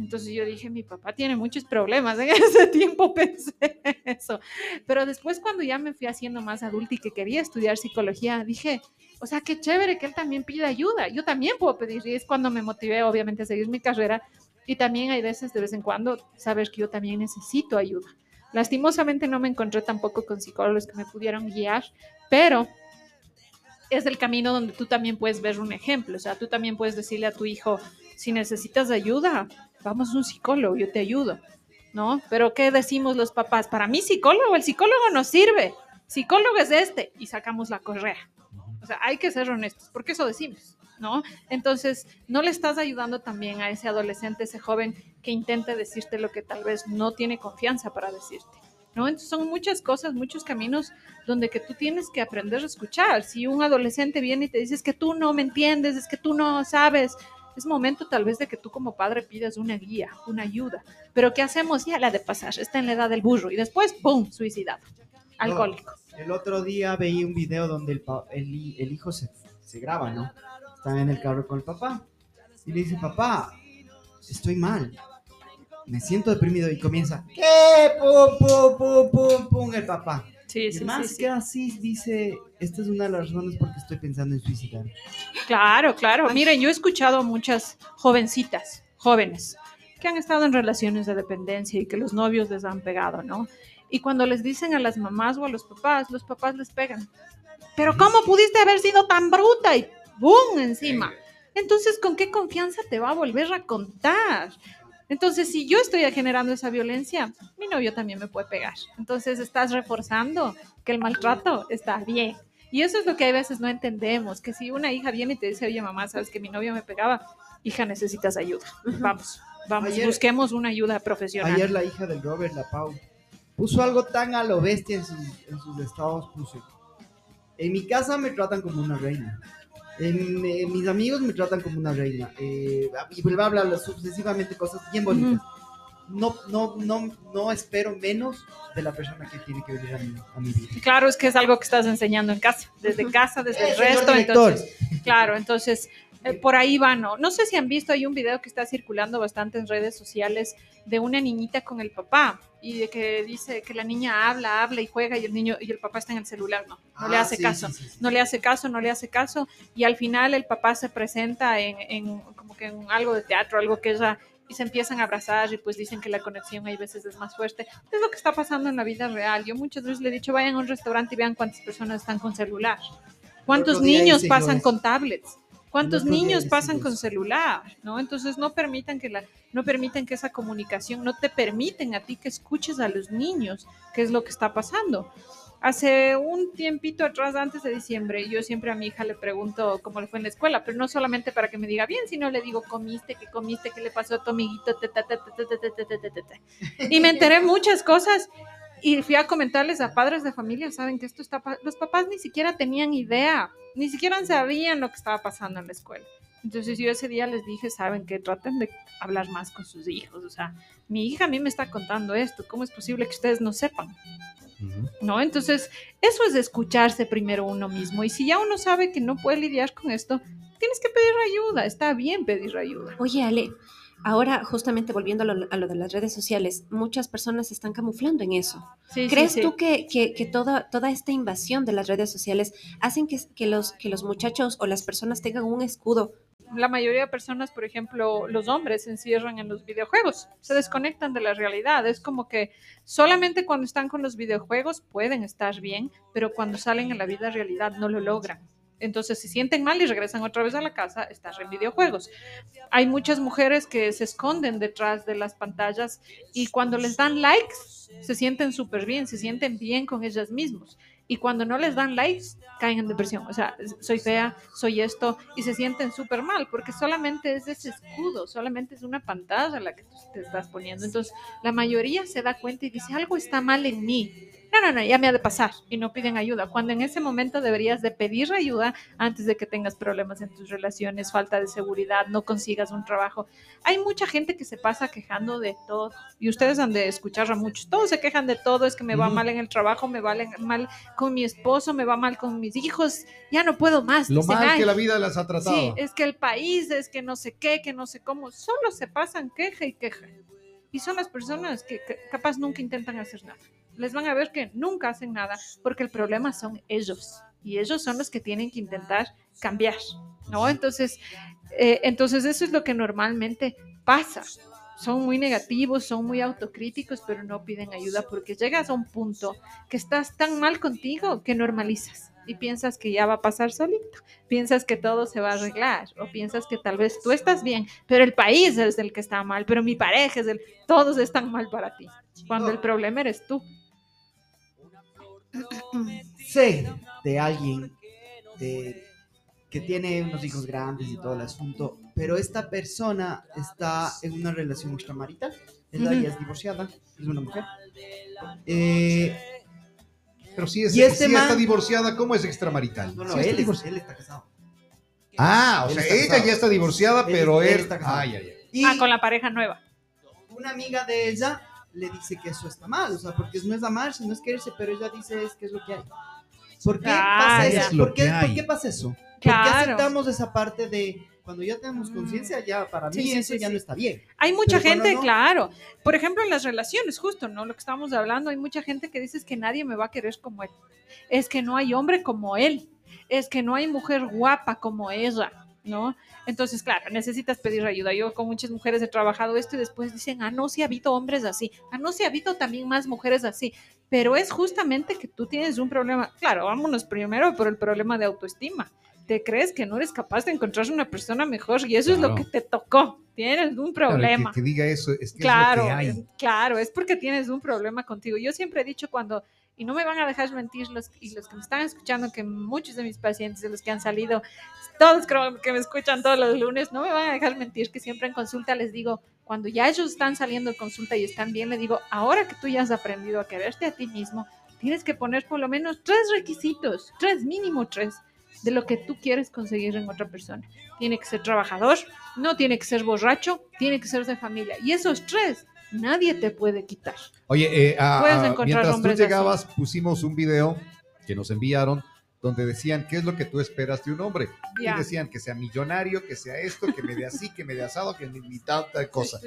Entonces yo dije, mi papá tiene muchos problemas. <laughs> En ese tiempo pensé eso. Pero después cuando ya me fui haciendo más adulta y que quería estudiar psicología, dije, o sea, qué chévere que él también pida ayuda. Yo también puedo pedir. Y es cuando me motivé, obviamente, a seguir mi carrera. Y también hay veces, de vez en cuando, saber que yo también necesito ayuda. Lastimosamente no me encontré tampoco con psicólogos que me pudieran guiar, pero es el camino donde tú también puedes ver un ejemplo. O sea, tú también puedes decirle a tu hijo, si necesitas ayuda, vamos a un psicólogo, yo te ayudo, ¿no? Pero ¿qué decimos los papás? Para mí psicólogo, el psicólogo nos sirve. Psicólogo es este y sacamos la correa. O sea, hay que ser honestos, porque eso decimos, ¿no? Entonces, no le estás ayudando también a ese adolescente, ese joven que intente decirte lo que tal vez no tiene confianza para decirte. ¿No? Entonces son muchas cosas, muchos caminos donde que tú tienes que aprender a escuchar. Si un adolescente viene y te dice es que tú no me entiendes, es que tú no sabes, es momento tal vez de que tú como padre pidas una guía, una ayuda. Pero ¿qué hacemos? Ya la de pasar, está en la edad del burro y después, ¡pum!, suicidado, alcohólico.
El otro día veí un video donde el, el, el hijo se, se graba, ¿no? Está en el carro con el papá. Y le dice, papá, estoy mal. Me siento deprimido. Y comienza, ¿qué? Pum, pum, pum, pum, pum, el papá.
Sí, sí,
más
sí,
que así, dice, esta es una de las razones por que estoy pensando en suicidar.
Claro, claro. Miren, yo he escuchado a muchas jovencitas, jóvenes, que han estado en relaciones de dependencia y que los novios les han pegado, ¿no? Y cuando les dicen a las mamás o a los papás, los papás les pegan. Pero ¿cómo pudiste haber sido tan bruta? Y ¡boom! encima. Entonces, ¿con qué confianza te va a volver a contar? Entonces, si yo estoy generando esa violencia, mi novio también me puede pegar. Entonces, estás reforzando que el maltrato está bien. Y eso es lo que a veces no entendemos, que si una hija viene y te dice, oye mamá, sabes que mi novio me pegaba, hija, necesitas ayuda. Vamos, vamos,
Ayer-
busquemos una ayuda profesional.
Ayer la hija del Robert, la Pau, puso algo tan a lo bestia en sus, en sus estados, puso, en mi casa me tratan como una reina. Eh, mis amigos me tratan como una reina. eh, y bla, bla, bla, sucesivamente cosas bien bonitas. No, no, no, no espero menos de la persona que tiene que venir a mi, a mi vida.
Claro, es que es algo que estás enseñando en casa, desde casa, desde
Eh,
el resto.
director.
Entonces, claro, entonces eh, por ahí va, ¿no? No sé si han visto, hay un video que está circulando bastante en redes sociales de una niñita con el papá y de que dice que la niña habla, habla y juega y el niño y el papá está en el celular, no, no le
Ah,
hace
sí,
caso.
sí, sí, sí.
no le hace caso, no le hace caso, y al final el papá se presenta en, en como que en algo de teatro, algo que ella, y se empiezan a abrazar y pues dicen que la conexión hay veces es más fuerte. Es lo que está pasando en la vida real. Yo muchas veces le he dicho, vayan a un restaurante y vean cuántas personas están con celular. ¿Cuántos niños pasan con tablets? ¿Cuántos niños pasan con celular? ¿no? Entonces no permitan que la, no permitan que esa comunicación, no te permiten a ti que escuches a los niños qué es lo que está pasando. Hace un tiempito atrás, antes de diciembre, yo siempre a mi hija le pregunto cómo le fue en la escuela, pero no solamente para que me diga bien, sino le digo, comiste, qué comiste, qué le pasó a tu amiguito, ta, ta, ta, Y me enteré muchas cosas y fui a comentarles a padres de familia, saben que esto está, los papás ni siquiera tenían idea, ni siquiera sabían lo que estaba pasando en la escuela. Entonces yo ese día les dije, saben que traten de hablar más con sus hijos, o sea, mi hija a mí me está contando esto, ¿cómo es posible que ustedes no sepan? ¿no? Entonces, eso es escucharse primero uno mismo. Y si ya uno sabe que no puede lidiar con esto, tienes que pedir ayuda. Está bien pedir ayuda.
Oye, Ale, ahora justamente volviendo a lo, a lo de las redes sociales, muchas personas se están camuflando en eso.
Sí,
¿Crees
sí.
tú que, que- que toda, toda esta invasión de las redes sociales hacen que, que los, que los muchachos o las personas tengan un escudo?
La mayoría de personas, por ejemplo, los hombres se encierran en los videojuegos, se desconectan de la realidad. Es como que solamente cuando están con los videojuegos pueden estar bien, pero cuando salen en la vida realidad no lo logran. Entonces se sienten mal y regresan otra vez a la casa, estás en videojuegos. Hay muchas mujeres que se esconden detrás de las pantallas y cuando les dan likes se sienten súper bien, se sienten bien con ellas mismas. Y cuando no les dan likes, caen en depresión. O sea, soy fea, soy esto, y se sienten súper mal, porque solamente es ese escudo, solamente es una pantalla la que tú te estás poniendo. Entonces, la mayoría se da cuenta y dice, algo está mal en mí. No, no, no, ya me ha de pasar y no piden ayuda. Cuando en ese momento deberías de pedir ayuda antes de que tengas problemas en tus relaciones, falta de seguridad, no consigas un trabajo. Hay mucha gente que se pasa quejando de todo y ustedes han de escuchar a muchos. Todos se quejan de todo, es que me va mal en el trabajo, me va mal con mi esposo, me va mal con mis hijos, ya no puedo más.
Lo
dicen,
mal
"Ay,
que la vida las ha tratado.
Sí, es que el país, es que no sé qué, que no sé cómo, solo se pasan queja y queja. Y son las personas que capaz nunca intentan hacer nada. Les van a ver que nunca hacen nada porque el problema son ellos. Y ellos son los que tienen que intentar cambiar, ¿no? Entonces, eh, entonces eso es lo que normalmente pasa. Son muy negativos, son muy autocríticos, pero no piden ayuda porque llegas a un punto que estás tan mal contigo que normalizas y piensas que ya va a pasar solito piensas que todo se va a arreglar o piensas que tal vez tú estás bien, pero el país es el que está mal, pero mi pareja es el, todos están mal para ti, cuando el problema eres tú.
Sé de alguien de- que tiene unos hijos grandes y todo el asunto, pero esta persona está en una relación extramarital. Ella ya es divorciada, es una mujer. Eh,
Pero si, es,
Y este
si
man-
está divorciada, ¿cómo es extramarital?
no, no,
Sí está
él, es- él está casado.
Ah, o
Él
sea, ella
casado.
ya está divorciada,
Él-
pero
él
él.
está casado.
Ay, ay, ay.
Y
Ah, con la pareja nueva.
una amiga de ella le dice que eso está mal, o sea, porque no es amarse, no es quererse, pero ella dice es que es lo que hay. ¿Por qué
Ah,
pasa eso? ¿Por qué,
que hay.
¿Por qué pasa eso? ¿Por qué aceptamos esa parte de cuando ya tenemos conciencia, ya para
Sí,
mí
sí,
eso
sí,
ya
sí.
no está bien?
Hay mucha
Pero
gente,
no-
claro. Por ejemplo, en las relaciones, justo, ¿no? Lo que estamos hablando, hay mucha gente que dice es que nadie me va a querer como él. Es que no hay hombre como él. Es que no hay mujer guapa como ella, ¿no? Entonces, claro, necesitas pedir ayuda. Yo con muchas mujeres he trabajado esto y después dicen, ah, no, sí ha habido hombres así. Ah, no, sí ha habido también más mujeres así. Pero es justamente que tú tienes un problema. Claro, vámonos primero por el problema de autoestima. Te crees que no eres capaz de encontrar una persona mejor y eso es lo
Claro.
que te tocó. Tienes un
Claro,
problema.
que, diga eso, es que
Claro,
es lo que hay.
es- claro, es porque tienes un problema contigo. Yo siempre he dicho cuando, y no me van a dejar mentir los, y los que me están escuchando, que muchos de mis pacientes, de los que han salido, todos creo que me escuchan todos los lunes, no me van a dejar mentir que siempre en consulta les digo, cuando ya ellos están saliendo de consulta y están bien, les digo, ahora que tú ya has aprendido a quererte a ti mismo, tienes que poner por lo menos tres requisitos, tres, mínimo tres, de lo que tú quieres conseguir en otra persona. Tiene que ser trabajador, no tiene que ser borracho, tiene que ser de familia. Y esos tres, nadie te puede quitar.
Oye, eh, ah,
Puedes
ah,
encontrar
mientras tú
hombres así.
llegabas, pusimos un video que nos enviaron donde decían qué es lo que tú esperas de un hombre.
Ya.
Y decían que sea millonario, que sea esto, que me dé así, que me dé asado, que me dé tal, tal cosa.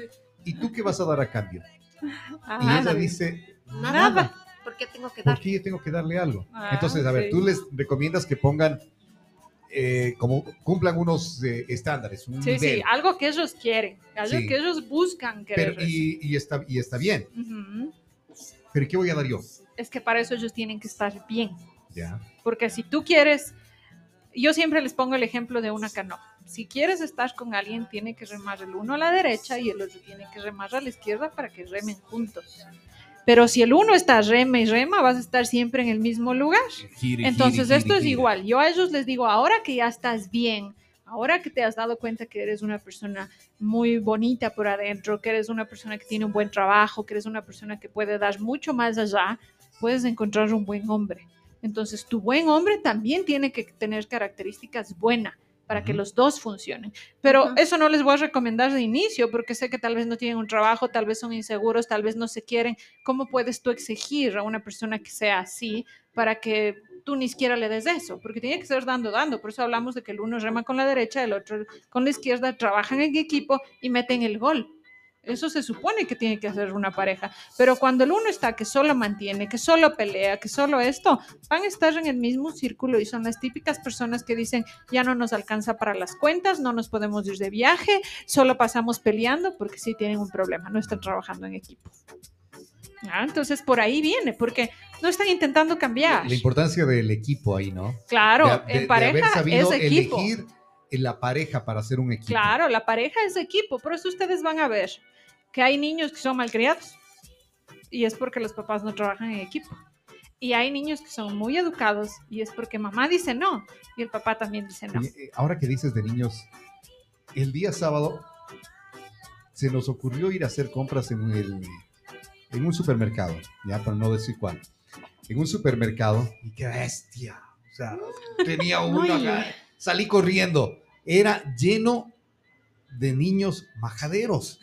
¿Y tú qué vas a dar a cambio? Y
Ajá.
ella dice,
Nada. ¿Por qué tengo que dar?
¿por qué yo tengo que darle algo?
Ah,
Entonces, a ver,
sí.
tú les recomiendas que pongan, eh, como cumplan unos eh, estándares, un
Sí,
nivel.
sí, algo que ellos quieren, algo
Sí.
que ellos buscan querer.
pero, y, y está, y está bien. Pero ¿qué voy a dar yo?
Es que para eso ellos tienen que estar bien.
Ya.
Porque si tú quieres, yo siempre les pongo el ejemplo de una canoa. Si quieres estar con alguien, tiene que remar el uno a la derecha y el otro tiene que remar a la izquierda para que remen juntos. Pero si el uno está rema y rema, vas a estar siempre en el mismo lugar.
Gire,
Entonces
gire,
esto
gire,
es igual. Yo a ellos les digo, ahora que ya estás bien, ahora que te has dado cuenta que eres una persona muy bonita por adentro, que eres una persona que tiene un buen trabajo, que eres una persona que puede dar mucho más allá, puedes encontrar un buen hombre. Entonces, tu buen hombre también tiene que tener características buenas para que los dos funcionen. Pero eso no les voy a recomendar de inicio porque sé que tal vez no tienen un trabajo, tal vez son inseguros, tal vez no se quieren. ¿Cómo puedes tú exigir a una persona que sea así para que tú ni siquiera le des eso? Porque tiene que ser dando, dando. Por eso hablamos de que el uno rema con la derecha, el otro con la izquierda, trabajan en equipo y meten el gol. Eso se supone que tiene que hacer una pareja. Pero cuando el uno está que solo mantiene, que solo pelea, que solo esto, van a estar en el mismo círculo y son las típicas personas que dicen, ya no nos alcanza para las cuentas, no nos podemos ir de viaje, solo pasamos peleando porque sí tienen un problema, no están trabajando en equipo. Ah, entonces por ahí viene, porque no están intentando cambiar.
La importancia del equipo ahí, ¿no?
Claro,
De- de-
en
de
pareja
haber sabido
es equipo.
elegir la pareja para hacer un equipo.
Claro, la pareja es equipo, por eso ustedes van a ver que hay niños que son malcriados y es porque los papás no trabajan en equipo. Y hay niños que son muy educados y es porque mamá dice no y el papá también dice no.
Eh, ahora que dices de niños, el día sábado se nos ocurrió ir a hacer compras en, el, en un supermercado, ya para no decir cuál, en un supermercado, y qué bestia, o sea, tenía uno acá, salí corriendo, era lleno de niños majaderos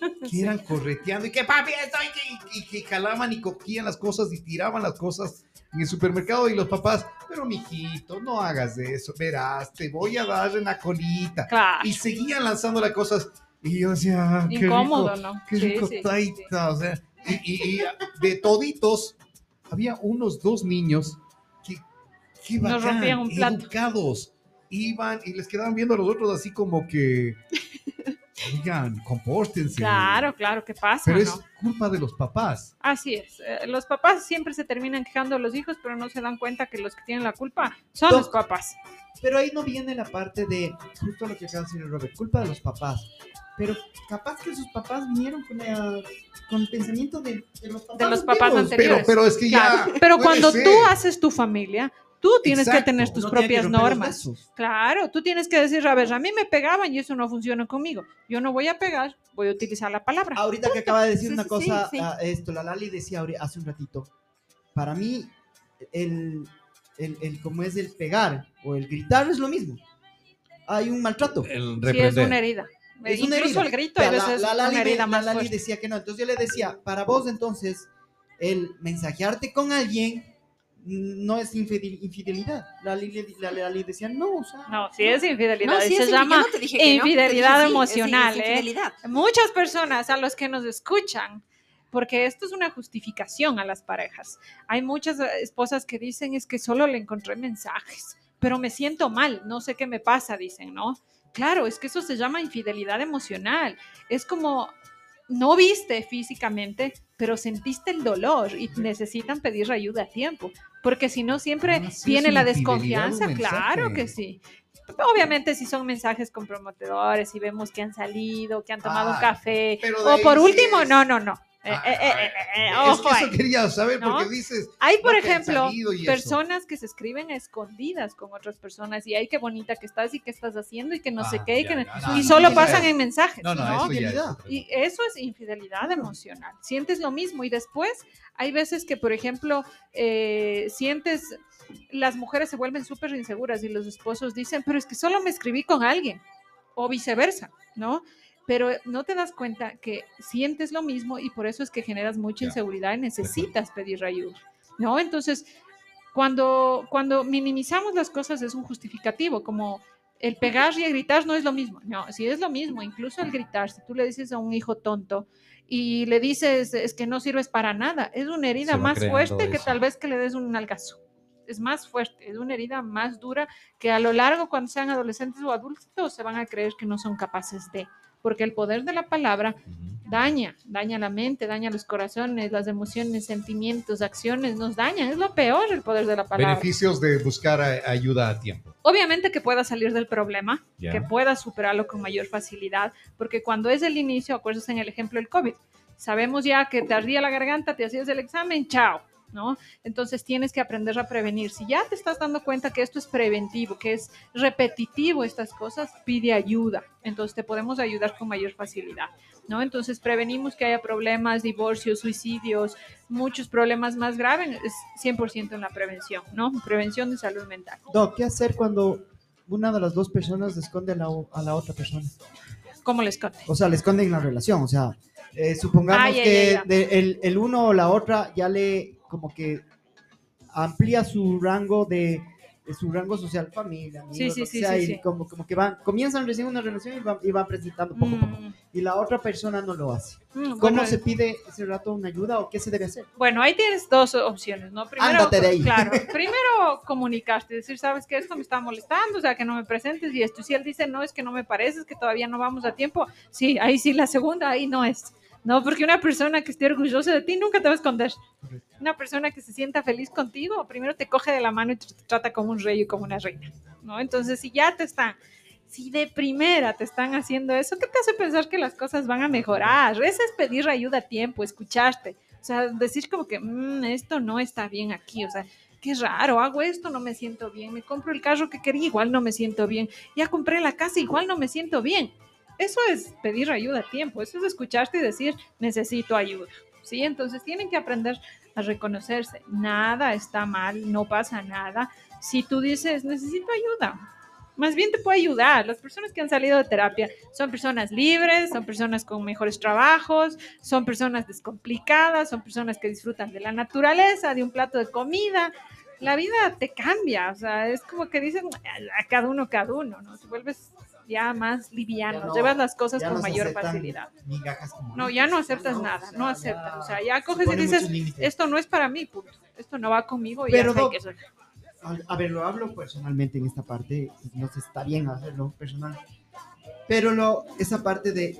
<laughs> que eran correteando y que papi estoy que, y que jalaban y cogían las cosas y tiraban las cosas en el supermercado y los papás, pero mijito, no hagas eso, verás, te voy a dar en la colita.
Claro,
Y seguían lanzando las cosas y yo decía, "Ah, qué
incómodo,
rico,
¿no?
qué
Sí,
rico
sí, sí,
taita", o sea, y, y- y de toditos había unos dos niños que, que
Nos
bacán,
rompían un plato.
educados, iban y les quedaban viendo a los otros así como que, oigan, compórtense.
Claro, claro, ¿qué pasa?
Pero
no?
es culpa de los papás.
Así es. eh, los papás siempre se terminan quejando a los hijos, pero no se dan cuenta que los que tienen la culpa son los papás.
Pero ahí no viene la parte de justo lo que acaba de decir Robert, culpa de los papás. Pero capaz que sus papás vinieron con, la- con el pensamiento de, de los papás.
De los papás.
Pero,
anteriores.
pero es que
Claro,
ya.
Pero cuando
ser.
tú haces tu familia, tú tienes
Exacto.
que tener tus
No
propias normas. Claro, tú tienes que decir, a ver, a mí me pegaban y eso no funciona conmigo. Yo no voy a pegar, voy a utilizar la palabra.
Ahorita que acaba de decir
Sí,
una
sí,
cosa,
sí, sí.
ah, esto, la Lali decía hace un ratito, para mí, el, el, el como es el pegar o el gritar es lo mismo. Hay un maltrato.
El
Sí, es una herida.
Es una
Incluso
herida.
el grito
Ya,
a veces
la, la
es
Lali,
una
de-
herida
la
más
Lali
fuerte.
decía que no. Entonces yo le decía, para vos entonces, el mensajearte con alguien no es infidel- infidelidad. La Lali, la Lali decía, no, o sea.
No, sí es infidelidad.
No, sí,
se llama
yo no te dije que no, te
infidelidad emocional,
sí, es
¿eh?
infidelidad.
muchas personas a los que nos escuchan, porque esto es una justificación a las parejas. Hay muchas esposas que dicen es que solo le encontré mensajes, pero me siento mal, no sé qué me pasa, dicen, ¿no? Claro, es que eso se llama infidelidad emocional. Es como no viste físicamente, pero sentiste el dolor y necesitan pedir ayuda a tiempo, porque si no siempre
Ah, sí,
viene la desconfianza, claro que sí. Obviamente si son mensajes comprometedores y vemos que han salido, que han tomado un café, o por último,
es-
no, no, no. Eh,
Ah,
eh, eh, eh, eh,
es
ojo
que
ahí.
eso quería saber
¿No?
porque dices.
Hay, por
que
ejemplo,
eso.
personas que se escriben a escondidas con otras personas y ay, qué bonita que estás y qué estás haciendo y que no sé
Ah,
qué y, que no- y solo pasan en mensajes.
No, no, es
Y eso es infidelidad emocional. Sientes lo mismo y después hay veces que, por ejemplo, eh, sientes, las mujeres se vuelven súper inseguras y los esposos dicen, pero es que solo me escribí con alguien o viceversa, ¿no? Pero no te das cuenta que sientes lo mismo y por eso es que generas mucha inseguridad y necesitas pedir ayuda, ¿no? Entonces, cuando, cuando minimizamos las cosas es un justificativo, como el pegar y el gritar no es lo mismo. No, sí es lo mismo, incluso el gritar, si tú le dices a un hijo tonto y le dices es que no sirves para nada, es una herida más fuerte que
eso.
tal vez que le des un nalgazo. Es más fuerte, es una herida más dura que a lo largo cuando sean adolescentes o adultos se van a creer que no son capaces de, porque el poder de la palabra daña, daña la mente, daña los corazones, las emociones, sentimientos, acciones, nos dañan, es lo peor el poder de la palabra.
Beneficios de buscar a- ayuda a tiempo.
Obviamente que pueda salir del problema,
Ya.
que pueda superarlo con mayor facilidad, porque cuando es el inicio, acuerdas en el ejemplo del COVID, sabemos ya que te ardía la garganta, te hacías el examen, chao, ¿no? Entonces tienes que aprender a prevenir. Si ya te estás dando cuenta que esto es preventivo, que es repetitivo estas cosas, pide ayuda. Entonces te podemos ayudar con mayor facilidad, ¿no? Entonces prevenimos que haya problemas, divorcios, suicidios, muchos problemas más graves, es 100% en la prevención, ¿no? Prevención de salud mental.
Doc, ¿qué hacer cuando una de las dos personas le esconde a la, o- a la otra persona?
¿Cómo les conté?
O sea, le esconden la relación. O sea, eh, supongamos
Ah, ya,
que
ya, ya.
de- el, el uno o la otra ya le como que amplía su rango de, de su rango social, familia, amigos,
Sí, sí, sí,
sea,
sí,
y. Como, como que van, comienzan recién una relación y van, y van presentando poco a poco.
Mm,
Y la otra persona no lo hace.
mm,
¿Cómo
bueno,
se pide ese rato una ayuda o qué se debe hacer?
Bueno, ahí tienes dos opciones, ¿no? Primero,
Ándate de ahí.
claro, <laughs> primero comunicarte, decir, sabes que esto me está molestando, o sea, que no me presentes y esto. Si él dice, no, es que no me pareces, que todavía no vamos a tiempo, sí, ahí sí, la segunda, ahí no es. No, porque una persona que esté orgullosa de ti nunca te va a esconder. Una persona que se sienta feliz contigo, primero te coge de la mano y te trata como un rey y como una reina, ¿no? Entonces, si ya te están, si de primera te están haciendo eso, ¿qué te hace pensar que las cosas van a mejorar? Esa es pedir ayuda a tiempo, escucharte. O sea, decir como que "Mm, esto no está bien aquí, o sea, qué raro, hago esto, no me siento bien, me compro el carro que quería, igual no me siento bien, ya compré la casa, igual no me siento bien. Eso es pedir ayuda a tiempo, eso es escucharte y decir, necesito ayuda. ¿Sí? Entonces tienen que aprender a reconocerse. Nada está mal, no pasa nada. Si tú dices, necesito ayuda, más bien te puede ayudar. Las personas que han salido de terapia son personas libres, son personas con mejores trabajos, son personas descomplicadas, son personas que disfrutan de la naturaleza, de un plato de comida. La vida te cambia, o sea, es como que dicen a cada uno, cada uno, ¿no? Te vuelves ya más liviano,
Ya no-
llevas las cosas con
no
mayor facilidad.
como
No, ya no aceptas
No,
nada,
o sea,
no aceptas. O sea,
se
ya coges y dices, esto no es para mí, punto. Esto no va conmigo y
Pero,
ya
Doc,
que soy.
A, ver, lo hablo personalmente en esta parte, no sé, está bien hacerlo personal, pero lo, esa parte de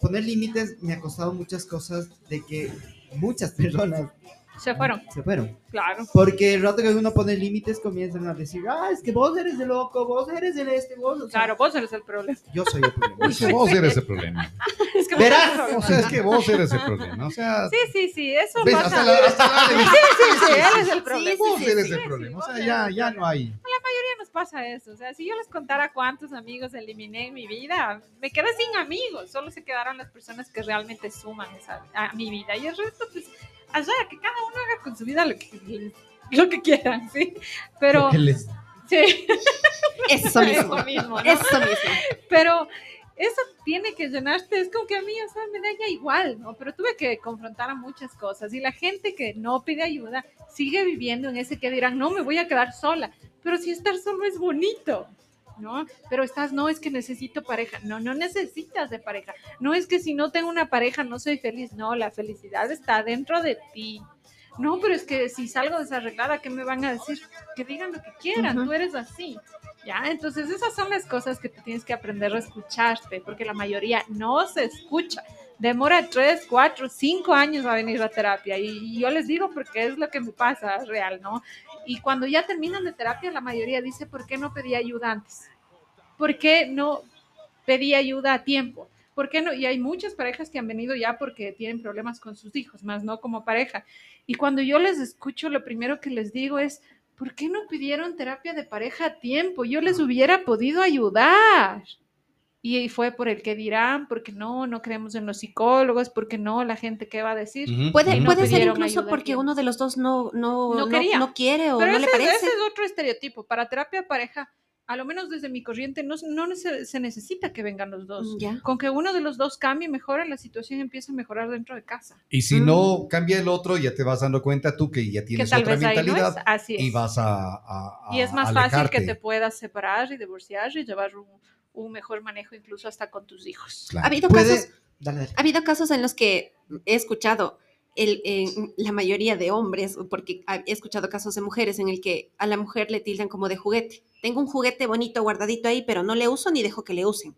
poner límites me ha costado muchas cosas de que muchas <laughs> personas
Se fueron,
se fueron.
claro.
Porque el rato que uno pone límites comienzan a decir, ah, es que vos eres el loco, vos eres el este, vos. o sea,
Claro, vos eres el problema.
Yo soy el problema. <laughs> <laughs>
Es que vos eres el problema.
Es que vos
Verás,
eres el problema.
O sea, es que vos eres el problema. O sea,
Sí, sí, sí, eso
ves,
pasa.
hasta la, hasta la
Sí, sí, sí, él es el problema.
vos
Sí,
eres
sí,
el
sí,
problema. O sea,
eres
ya, ya no hay.
mayoría nos pasa eso. O sea, si yo les contara cuántos amigos eliminé en mi vida, me quedé sin amigos. Solo se quedaron las personas que realmente suman esa- a mi vida. Y el resto, pues, allá, que cada uno haga con su vida lo que, lo que quieran, ¿sí? Pero,
les-
sí, <laughs>
Eso mismo.
eso mismo, ¿no?
Eso mismo.
Pero eso tiene que llenarte, es como que a mí, o sea, me da ya igual, ¿no? Pero tuve que confrontar a muchas cosas y la gente que no pide ayuda sigue viviendo en ese que dirán, no, me voy a quedar sola, pero si estar solo es bonito. ¿No? Pero estás, no es que necesito pareja. No, no necesitas de pareja. No es que si no tengo una pareja no soy feliz. No, la felicidad está dentro de ti. No, pero es que si salgo desarreglada, ¿qué me van a decir? Que digan lo que quieran, tú eres así. ¿Ya? Entonces esas son las cosas que tú tienes que aprender a escucharte, porque la mayoría no se escucha. Demora tres, cuatro, cinco años a venir a terapia y yo les digo porque es lo que me pasa real, ¿no? Y cuando ya terminan de terapia, la mayoría dice, ¿por qué no pedí ayuda antes? ¿Por qué no pedí ayuda a tiempo? ¿Por qué no? Y hay muchas parejas que han venido ya porque tienen problemas con sus hijos, más no como pareja. Y cuando yo les escucho, lo primero que les digo es, ¿por qué no pidieron terapia de pareja a tiempo? Yo les hubiera podido ayudar. Y fue por el que dirán, porque no, no creemos en los psicólogos, porque no, la gente qué va a decir.
Puede,
no
puede ser incluso
a
porque uno de los dos no, no,
No
no,
quería.
no quiere o
Pero
no
ese,
le parece.
ese es otro estereotipo. Para terapia pareja, a lo menos desde mi corriente, no, no se, se necesita que vengan los dos.
Mm, Ya.
Con que uno de los dos cambie y mejore, la situación empieza a mejorar dentro de casa.
Y si
Mm.
no cambia el otro, ya te vas dando cuenta tú que ya
Que
tienes
tal
otra
vez no
mentalidad
Así es.
y vas a, a-
Y es
a
más fácil que te puedas separar y divorciar y llevar un, un mejor manejo incluso hasta con tus hijos.
Claro.
Ha habido casos
Dale, dale.
Ha habido casos en los que he escuchado el, en la mayoría de hombres, porque he escuchado casos de mujeres en el que a la mujer le tildan como de juguete. Tengo un juguete bonito guardadito ahí, pero no le uso ni dejo que le usen.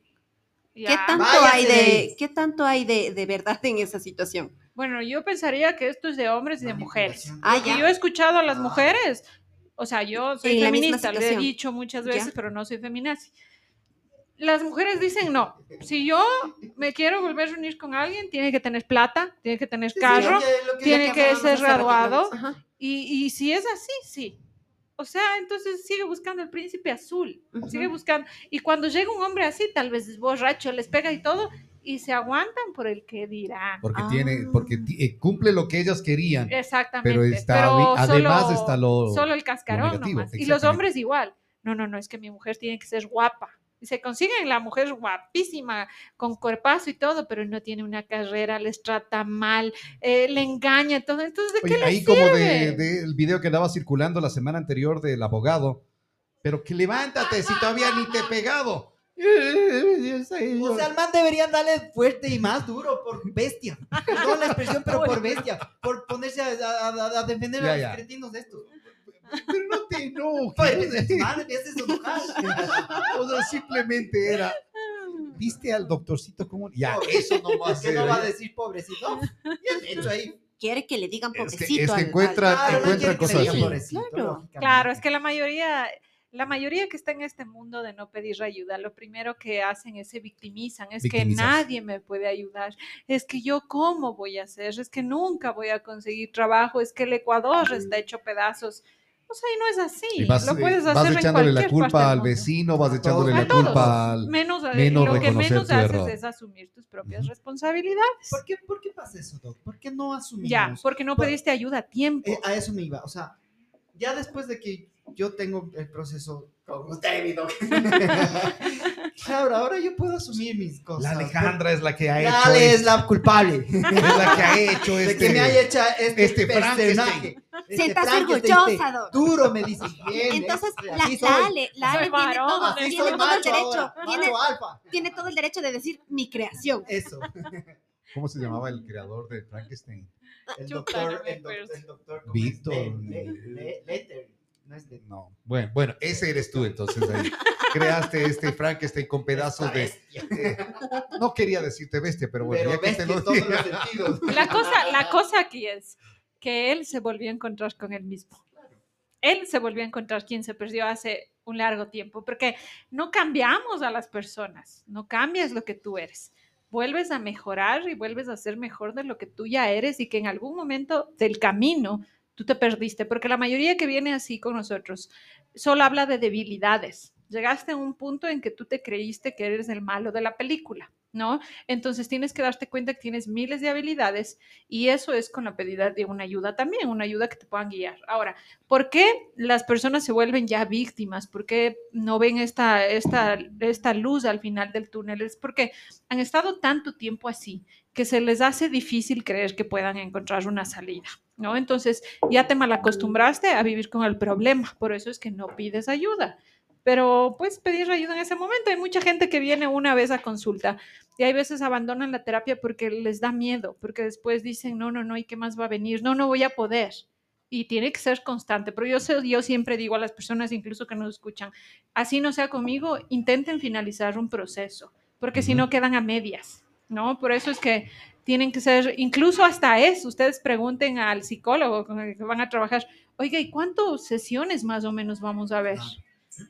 ¿Qué tanto
Váyase
hay
de
qué tanto hay de, de verdad en esa situación?
Bueno, yo pensaría que esto es de hombres y de mujeres.
Ah, ya.
yo he escuchado a las
Ah.
mujeres, o sea, yo soy
En
feminista, lo he dicho muchas
Ya.
veces, pero no soy feminazi. Las mujeres dicen, no, si yo me quiero volver a reunir con alguien, tiene que tener plata, tiene que tener
Sí, sí,
carro,
lo que- lo que-
tiene que ser graduado. Y, y si es así, sí. O sea, entonces sigue buscando el príncipe azul, sigue buscando. Y cuando llega un hombre así, tal vez es borracho, les pega y todo, y se aguantan por el que dirán.
Porque
Ah.
tiene, porque eh, cumple lo que ellas querían.
Exactamente.
Pero está,
pero
además
solo-
está lo,
solo el cascarón
negativo,
nomás. Y los hombres igual. No, no, no, es que mi mujer tiene que ser guapa. Y se consiguen la mujer guapísima, con cuerpazo y todo, pero no tiene una carrera, les trata mal, eh, le engaña, todo. Entonces, ¿de
Oye,
qué le
ahí como de,
sirve?
del video que andaba circulando la semana anterior del abogado. Pero que levántate si todavía ni te he pegado. <laughs>
O sea, al man deberían darle fuerte y más duro por bestia. <laughs> Perdón la expresión, pero por <laughs> bestia. Por ponerse a, a- a- a defender
Ya,
a los cretinos de estos.
Pero no te enojes.
Pues, madre, me haces enojar.
O sea, simplemente era. ¿Viste al doctorcito cómo? Ya, eso no va a <laughs>
no va a decir pobrecito. Ya de hecho ahí.
Quiere que le digan
Es que-
pobrecito.
es que
al-
encuentra-
al-
no
cosas
digan
así.
pobrecito,
Claro.
Claro, es que la mayoría, la mayoría que está en este mundo de no pedir ayuda, lo primero que hacen es se victimizan, es que nadie me puede ayudar, es que yo cómo voy a hacer, es que nunca voy a conseguir trabajo, es que el Ecuador está hecho pedazos. O sea, y no es así.
Y vas,
lo puedes hacer
vas
en
echándole la
cualquier
culpa al vecino, vas
A
echándole la
A todos.
culpa al.
Menos, eh,
menos
lo que menos haces
error.
es asumir tus propias responsabilidades.
¿Por qué, ¿Por qué pasa eso, Doc? ¿Por qué no asumimos?
Ya, porque no
Por-
pediste ayuda a tiempo.
Eh, a eso me iba. O sea, ya después de que yo tengo el proceso con usted, mi Doc. <laughs> claro, ahora yo puedo asumir mis cosas.
La Alejandra es la que ha hecho.
Dale, es la culpable. <laughs>
es la que ha hecho
de
este.
que me haya hecho este,
este
personaje.
Frankenstein.
Este
Siéntase
Frankenstein
orgullosa, Doc.
Duro, me dices. Bien,
Entonces,
este,
la,
soy.
la Ale, la
Soy
Ale tiene todo,
así
tiene
soy
todo el derecho,
ahora,
tiene,
alfa.
tiene todo el derecho de decir mi creación.
Eso. <laughs>
¿Cómo se llamaba el creador de Frankenstein?
El
Chuta,
doctor,
no me
el, doc-
acuerdo.
el doctor. ¿cómo
Víctor.
es? Le- le- le- Letter. No es de
No. Bueno, bueno, ese eres tú entonces. ahí. Creaste este Frankenstein con pedazos de. eh, <laughs> no quería decirte bestia, pero bueno,
Pero
ya que te lo
en todos
dije.
los sentidos.
La cosa, la cosa aquí es que él se volvió a encontrar con él mismo. Él se volvió a encontrar quien se perdió hace un largo tiempo, porque no cambiamos a las personas, no cambias lo que tú eres. Vuelves a mejorar y vuelves a ser mejor de lo que tú ya eres y que en algún momento del camino tú te perdiste, porque la mayoría que viene así con nosotros solo habla de debilidades. Llegaste a un punto en que tú te creíste que eres el malo de la película, ¿no? Entonces tienes que darte cuenta que tienes miles de habilidades y eso es con la pedida de una ayuda también, una ayuda que te puedan guiar. Ahora, ¿por qué las personas se vuelven ya víctimas? ¿Por qué no ven esta, esta, esta luz al final del túnel? Es porque han estado tanto tiempo así que se les hace difícil creer que puedan encontrar una salida, ¿no? Entonces ya te malacostumbraste a vivir con el problema, por eso es que no pides ayuda. Pero puedes pedir ayuda en ese momento. Hay mucha gente que viene una vez a consulta y hay veces abandonan la terapia porque les da miedo, porque después dicen, no, no, no, ¿y qué más va a venir? No, no voy a poder. Y tiene que ser constante. Pero yo, sé- yo siempre digo a las personas, incluso que nos escuchan, así no sea conmigo, intenten finalizar un proceso, porque si no quedan a medias, ¿no? Por eso es que tienen que ser, incluso hasta eso, ustedes pregunten al psicólogo con el que van a trabajar, oiga, ¿y cuántas sesiones más o menos vamos a ver?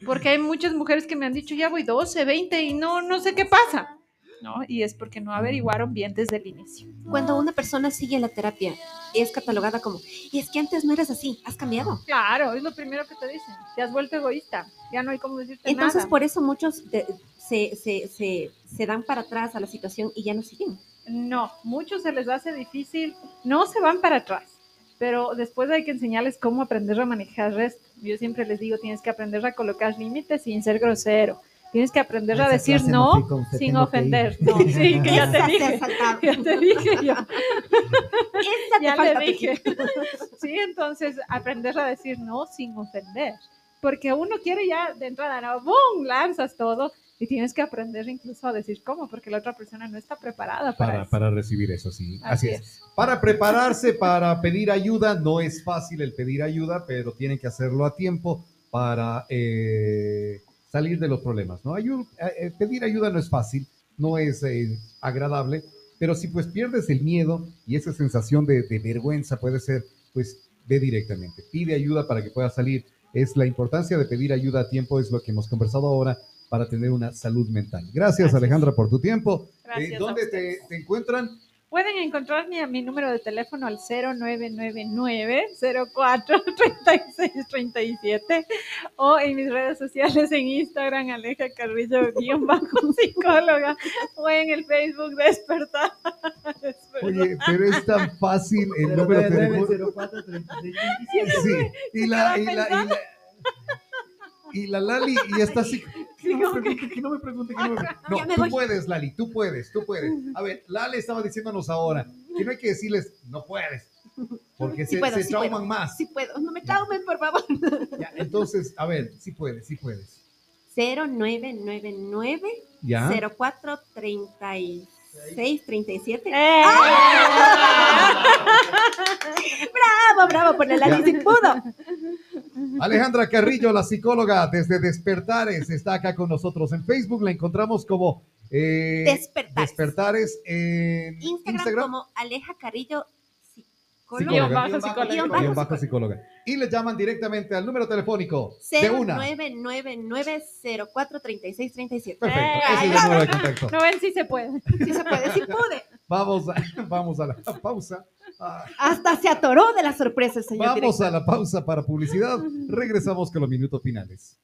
Porque hay muchas mujeres que me han dicho, ya voy 12, 20 y no, no sé qué pasa. ¿no? Y es porque no averiguaron bien desde el inicio.
Cuando una persona sigue la terapia, es catalogada como, y es que antes no eras así, has cambiado.
Claro, es lo primero que te dicen. Te has vuelto egoísta. Ya no hay cómo decirte
Entonces,
nada.
por eso muchos de- se, se, se, se dan para atrás a la situación y ya no siguen.
No, muchos se les hace difícil, no se van para atrás, pero después hay que enseñarles cómo aprender a manejar esto. Yo siempre les digo, tienes que aprender a colocar límites sin ser grosero. Tienes que aprender a decir no sin ofender. <laughs> No, sí, que ya te dije. Ya te dije yo.
Esa te
Ya
falta,
le dije. <laughs> Sí, entonces aprender a decir no sin ofender. Porque uno quiere ya de entrada, no, ¡boom! Lanzas todo y tienes que aprender incluso a decir cómo, porque la otra persona no está preparada para,
Para,
eso.
para recibir eso, sí.
Así
Así, es. Para prepararse, para pedir ayuda, no es fácil el pedir ayuda, pero tienen que hacerlo a tiempo para eh, salir de los problemas, ¿no? Ayu- eh, eh, pedir ayuda no es fácil, no es eh, agradable, pero si pues pierdes el miedo y esa sensación de, de vergüenza puede ser, pues ve directamente, pide ayuda para que puedas salir. Es la importancia de pedir ayuda a tiempo, es lo que hemos conversado ahora para tener una salud mental. Gracias,
Gracias.
Alejandra por tu tiempo.
Gracias
Eh,
a
¿Dónde te, encuentran?
Pueden encontrarme a mi número de teléfono al 0999-043637 o en mis redes sociales en Instagram, Aleja Carrillo, guion bajo <laughs> psicóloga, o en el Facebook Despertar. <laughs>
Oye, pero es tan fácil el número de teléfono.
09043627.
Sí, y la, y la, y la, y la Lali y está así. <laughs> Que no, me pregunte, que no me pregunte, que no me pregunte. No, tú puedes, Lali, tú puedes, tú puedes. A ver, Lali estaba diciéndonos ahora que no hay que decirles, no puedes, porque
sí
se,
puedo,
se
sí
trauman
puedo,
más.
Sí puedo, no me traumen, por favor.
Ya, entonces, a ver, sí puedes, sí puedes.
0999
0436
637.
¡Eh! <laughs>
Bravo, bravo, por la si pudo.
Alejandra Carrillo, la psicóloga desde Despertares, está acá con nosotros en Facebook. La encontramos como eh,
Despertares.
En
Instagram, como Aleja Carrillo,
psicóloga.
Bajo,
psicóloga.
Bajo,
psicóloga. Y le llaman directamente al número telefónico de una.
0999 043637.
Perfecto, ese es el número de contacto.
No ven si se puede.
Sí se puede, sí pude.
Vamos a, vamos a la pausa. Ah,
Hasta se atoró de la sorpresa el señor
Vamos
director.
a la pausa para publicidad. Regresamos con los minutos finales.